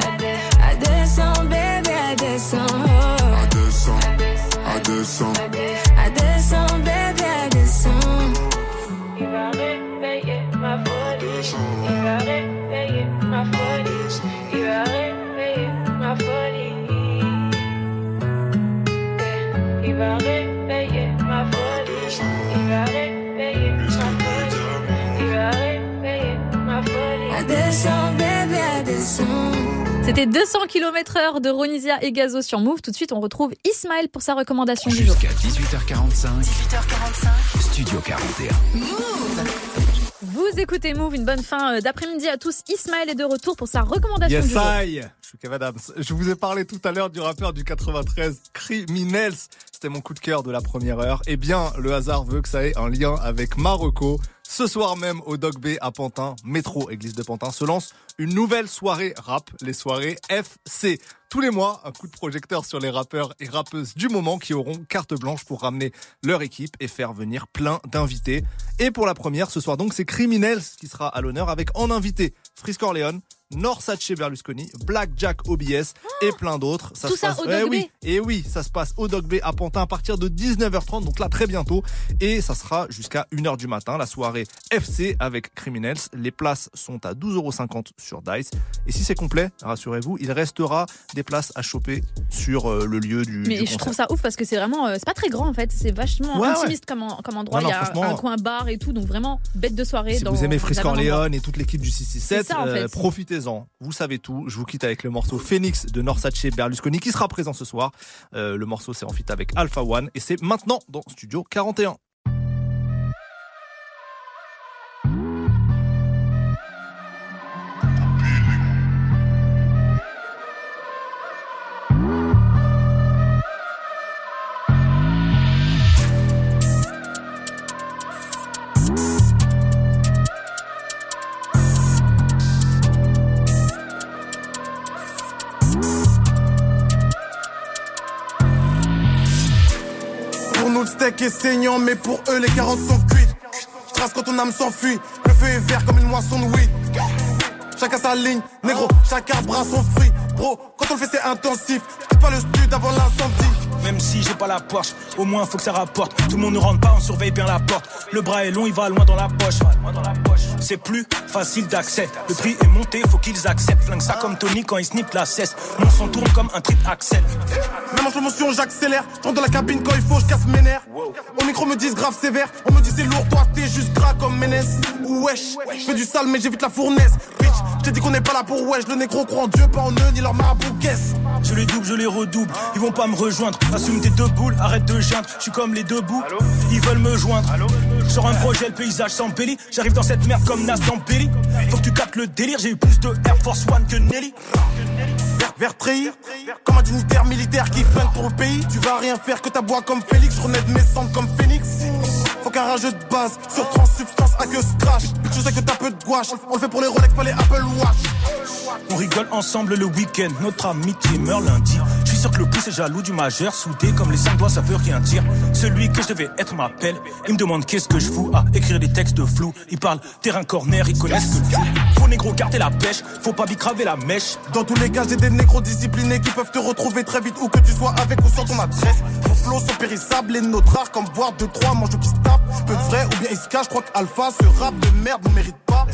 à 200, bébé, à 200. À 200, à 200, à 200, bébé, à 200. Il va réveiller ma folie. Il va réveiller ma folie. Il va réveiller ma folie. Il va réveiller. C'était 200 km heure de Ronisia et Gazo sur Move. Tout de suite, on retrouve Ismaël pour sa recommandation du jour. Jusqu'à 18h45. 18h45. Studio 41. Move vous écoutez Move, une bonne fin euh, d'après-midi à tous. Ismaël est de retour pour sa recommandation Yes, du jour. I. Je suis Kev Adams. Je vous ai parlé tout à l'heure du rappeur du 93, Criminels. C'était mon coup de cœur de la première heure. Eh bien, le hasard veut que ça ait un lien avec Marocco. Ce soir même, au Dog B à Pantin, métro Église de Pantin, se lance une nouvelle soirée rap, les soirées FC. Tous les mois, un coup de projecteur sur les rappeurs et rappeuses du moment qui auront carte blanche pour ramener leur équipe et faire venir plein d'invités. Et pour la première, ce soir donc, c'est Criminels qui sera à l'honneur avec en invité Frisk Orleans, Norsace Berlusconi, Black Jack OBS et plein d'autres. Tout ça passe, au Eh oui, et oui, ça se passe au Dog B à Pantin à partir de 19h30, donc là très bientôt. Et ça sera jusqu'à 1h du matin, la soirée FC avec Criminels. Les places sont à 12,50€ sur Dice. Et si c'est complet, rassurez-vous, il restera des places à choper sur euh, le lieu du, Mais du je trouve ça ouf parce que c'est vraiment, euh, c'est pas très grand en fait, c'est vachement Ouais, Comme, en- comme endroit. Non, non, Il y a un coin bar et tout, donc vraiment bête de soirée. Si dans, vous aimez endroit. Orleans et toute l'équipe du 667, C'est ça, en fait. euh, Vous savez tout. Je vous quitte avec le morceau Phoenix de Norsace Berlusconi qui sera présent ce soir. Euh, le morceau c'est en feat avec Alpha One et c'est maintenant dans Studio 41. Steak est saignant, mais pour eux les carottes sont cuites. Je trace quand ton âme s'enfuit, le feu est vert comme une moisson de weed. Chacun sa ligne, négro, chaque arbre a son fruit. Bro, quand on le fait c'est intensif, pas le stud avant l'incendie. Même si j'ai pas la Porsche, au moins faut que ça rapporte. Tout le monde ne rentre pas, on surveille bien la porte. Le bras est long, il va loin dans la poche. C'est plus facile d'accès. Le prix est monté, faut qu'ils acceptent. Flingue ça comme Tony quand il snip la cesse. Mon son tourne comme un trip Axel. Même en promotion, j'accélère. J'entre dans la cabine quand il faut, je casse mes nerfs. Au micro, me disent grave sévère. On me dit c'est lourd, toi t'es juste gras comme Ménès. Wesh, je fais du sale, mais j'évite la fournaise. Bitch, je t'ai dit qu'on n'est pas là pour wesh. Le négro croit en Dieu, pas en eux, ni leur Je les double, je les redouble. Ils vont pas me rejoindre. Assume tes deux boules, arrête de geindre. Je suis comme les deux bouts. Ils veulent me joindre. Sors un projet, le paysage s'embellit. J'arrive dans cette merde comme Nas dans Belly. Faut que tu captes le délire. J'ai eu plus de Air Force One que Nelly. Vert, comme un dignitaire militaire qui flingue pour le pays. Tu vas rien faire que ta bois comme Félix. Renais de mes cendres comme Phoenix. Faut qu'un rageux de base sur transsubstance à que scratch. Je sais que t'as peu de gouache. On le fait pour les Rolex, pas les Apple Watch. On rigole ensemble le week-end, notre amitié meurt lundi. Je suis sûr que le pouce est jaloux du majeur, soudé comme les cinq doigts, ça veut rien dire. Celui que je devais être m'appelle, il me demande qu'est-ce que je fous à écrire des textes flous. Il parle terrain corner, ils connaissent que le. Faut négro garder la pêche, faut pas bicraver la mèche. Dans tous les cas, j'ai des négros disciplinés qui peuvent te retrouver très vite où que tu sois avec ou sans ton adresse. Vos flots sont périssables et notre rare comme boire de trois mange qui se tape. Peu de vrai ou bien il se cache, je crois qu'Alpha, ce rap de merde ne mérite pas.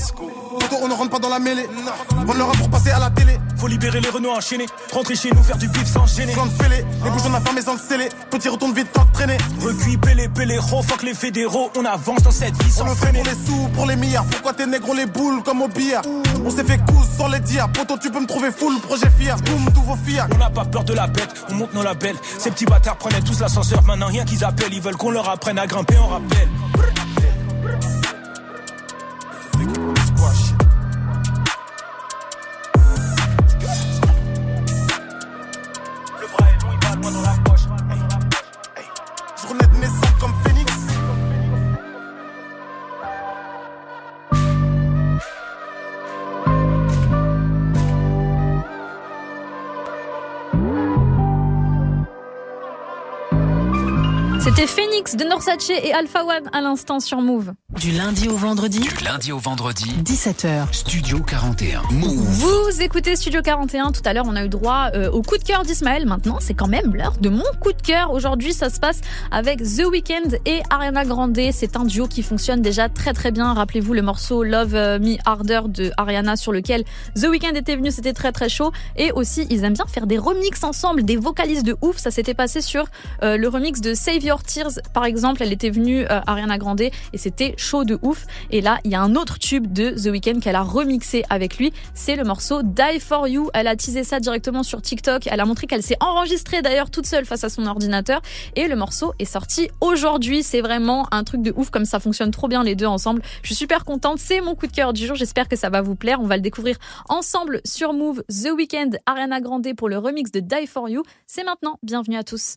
Poto, on ne rentre pas dans la mêlée. Vendre le rap pour passer à la télé. Faut libérer les Renault enchaînés, rentrer chez nous, faire du bif sans gêner. Sans fêlé, les bouchons affamés sans le scellé. Petit retourne vite, temps de traîner. Recuit, pélé, pélé, oh fuck les fédéraux, on avance dans cette vie On sans le fait freiner. pour les sous, pour les milliards. Pourquoi tes négros les boules comme au billard? On s'est fait cousse sans les dire. Poto, tu peux me trouver full, projet fier. Boum, tous vos fiers. On n'a pas peur de la bête, on monte nos labels. Ces petits bâtards prenaient tous l'ascenseur, maintenant rien qu'ils appellent. Ils veulent qu'on leur apprenne à grimper en rappel. Le C'était Phoenix de Norsace et Alpha One à l'instant sur Move. Du lundi au vendredi, Du lundi au vendredi, 17h. Studio 41. Move. Vous écoutez Studio 41. Tout à l'heure, on a eu droit euh, au coup de cœur d'Ismaël. Maintenant, c'est quand même l'heure de mon coup de cœur. Aujourd'hui, ça se passe avec The Weeknd et Ariana Grande. C'est un duo qui fonctionne déjà très très bien. Rappelez-vous le morceau Love Me Harder de Ariana sur lequel The Weeknd était venu. C'était très très chaud. Et aussi, ils aiment bien faire des remixes ensemble, des vocalistes de ouf. Ça s'était passé sur euh, le remix de Save Your Tears, par exemple. Elle était venue, euh, Ariana Grande, et c'était chaud de ouf. Et là, il y a un autre tube de The Weeknd qu'elle a remixé avec lui. C'est le morceau Die For You. Elle a teasé ça directement sur TikTok. Elle a montré qu'elle s'est enregistrée d'ailleurs toute seule face à son ordinateur. Et le morceau est sorti aujourd'hui. C'est vraiment un truc de ouf comme ça fonctionne trop bien les deux ensemble. Je suis super contente. C'est mon coup de cœur du jour. J'espère que ça va vous plaire. On va le découvrir ensemble sur Move The Weeknd, Ariana Grande pour le remix de Die For You. C'est maintenant. Bienvenue à tous.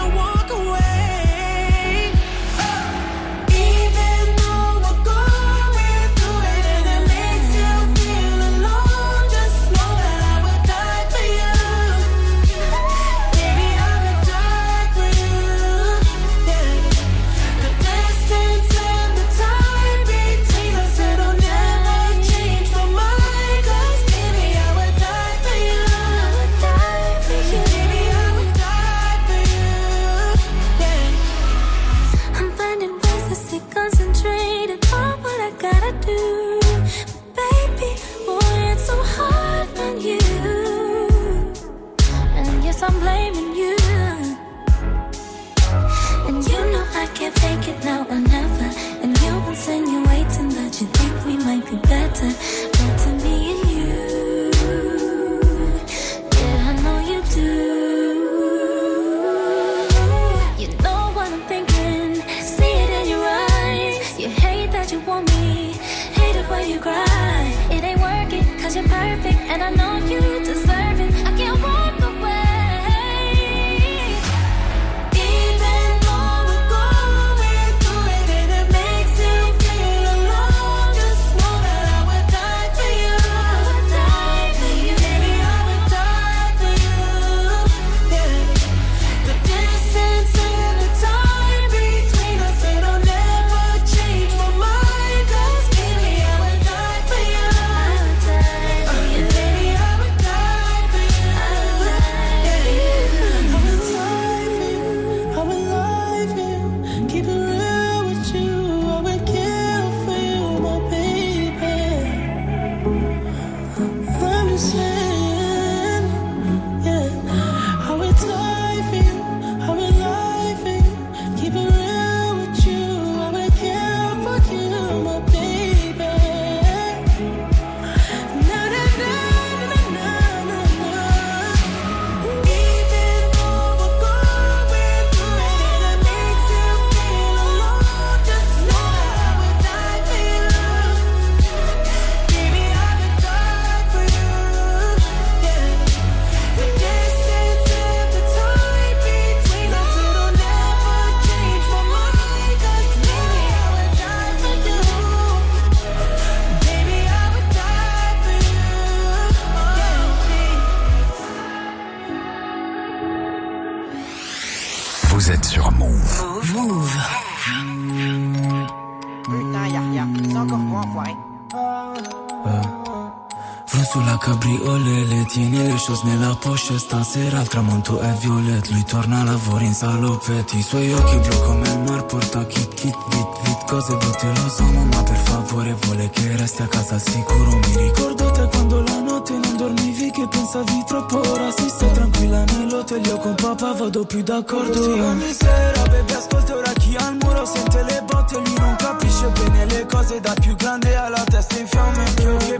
poche stasera il tramonto è violet Lui torna a lavoro in salopetti I suoi occhi blu come il mar porta kit kit vit vit Cose brutte lo so mamma per favore vuole che resti a casa sicuro Mi ricordo te quando la notte non dormivi che pensavi troppo Ora si sta tranquilla nell'hotel Io con papà vado più d'accordo. Sì, ogni sera baby ascolta ora chi al muro Sente le botte lui non capisce bene le cose Da più grande alla testa in fiamme. Più che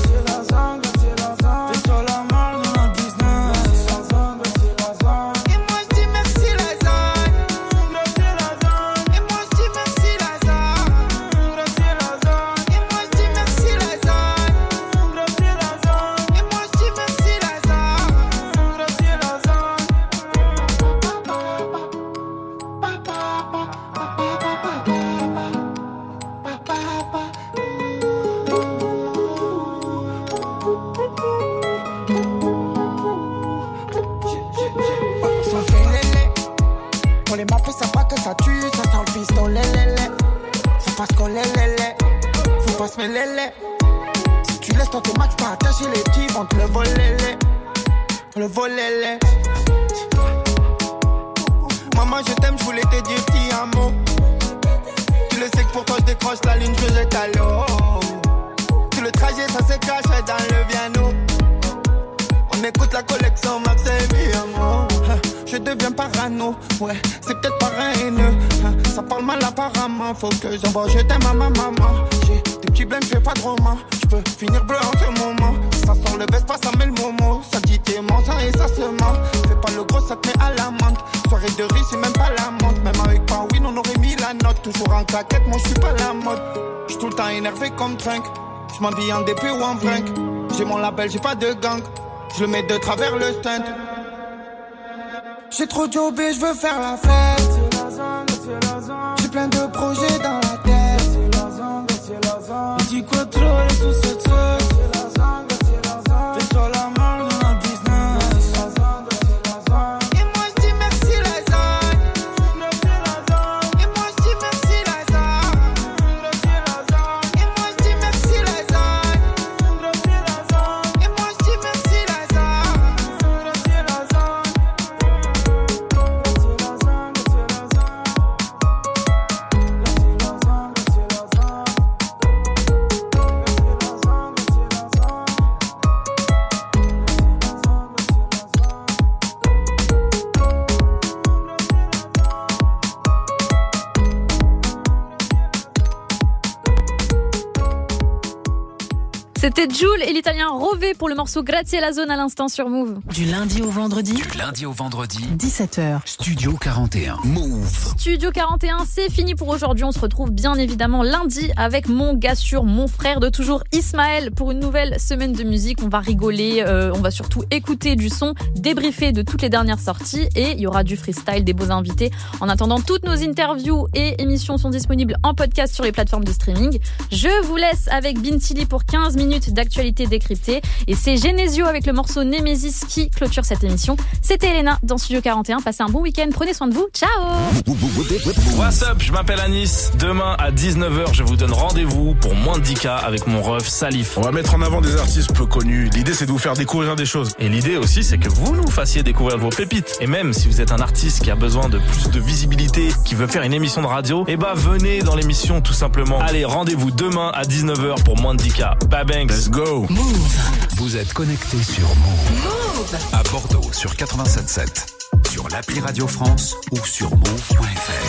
J'ai pas de gang. Je le mets de travers le stunt. J'ai trop jobé, je veux faire la fête. Pour le morceau Grazie la zone à l'instant sur Move. Du lundi au vendredi, Du lundi au vendredi, 17h. Studio 41. Move. Studio 41, c'est fini pour aujourd'hui. On se retrouve bien évidemment lundi avec mon gars sûr, mon frère de toujours Ismaël pour une nouvelle semaine de musique. On va rigoler, euh, on va surtout écouter du son, débriefer de toutes les dernières sorties et il y aura du freestyle, des beaux invités. En attendant, toutes nos interviews et émissions sont disponibles en podcast sur les plateformes de streaming. Je vous laisse avec Bintili pour 15 minutes d'actualité décryptée et c'est Genesio avec le morceau Nemesis qui clôture cette émission. C'était Elena dans Studio 41. Passez un bon week-end, prenez soin de vous. Ciao What's up, je m'appelle Anis. Demain à 19h, je vous donne rendez-vous pour moins de 10K avec mon ref Salif. On va mettre en avant des artistes peu connus. L'idée, c'est de vous faire découvrir des choses. Et l'idée aussi, c'est que vous nous fassiez découvrir vos pépites. Et même si vous êtes un artiste qui a besoin de plus de visibilité, qui veut faire une émission de radio, eh bah venez dans l'émission tout simplement. Allez, rendez-vous demain à 19h pour moins de 10K. Bye bang. Let's go. Vous êtes connecté sur Move. À Bordeaux sur 87.7. Sur l'appli Radio France ou sur move.fr.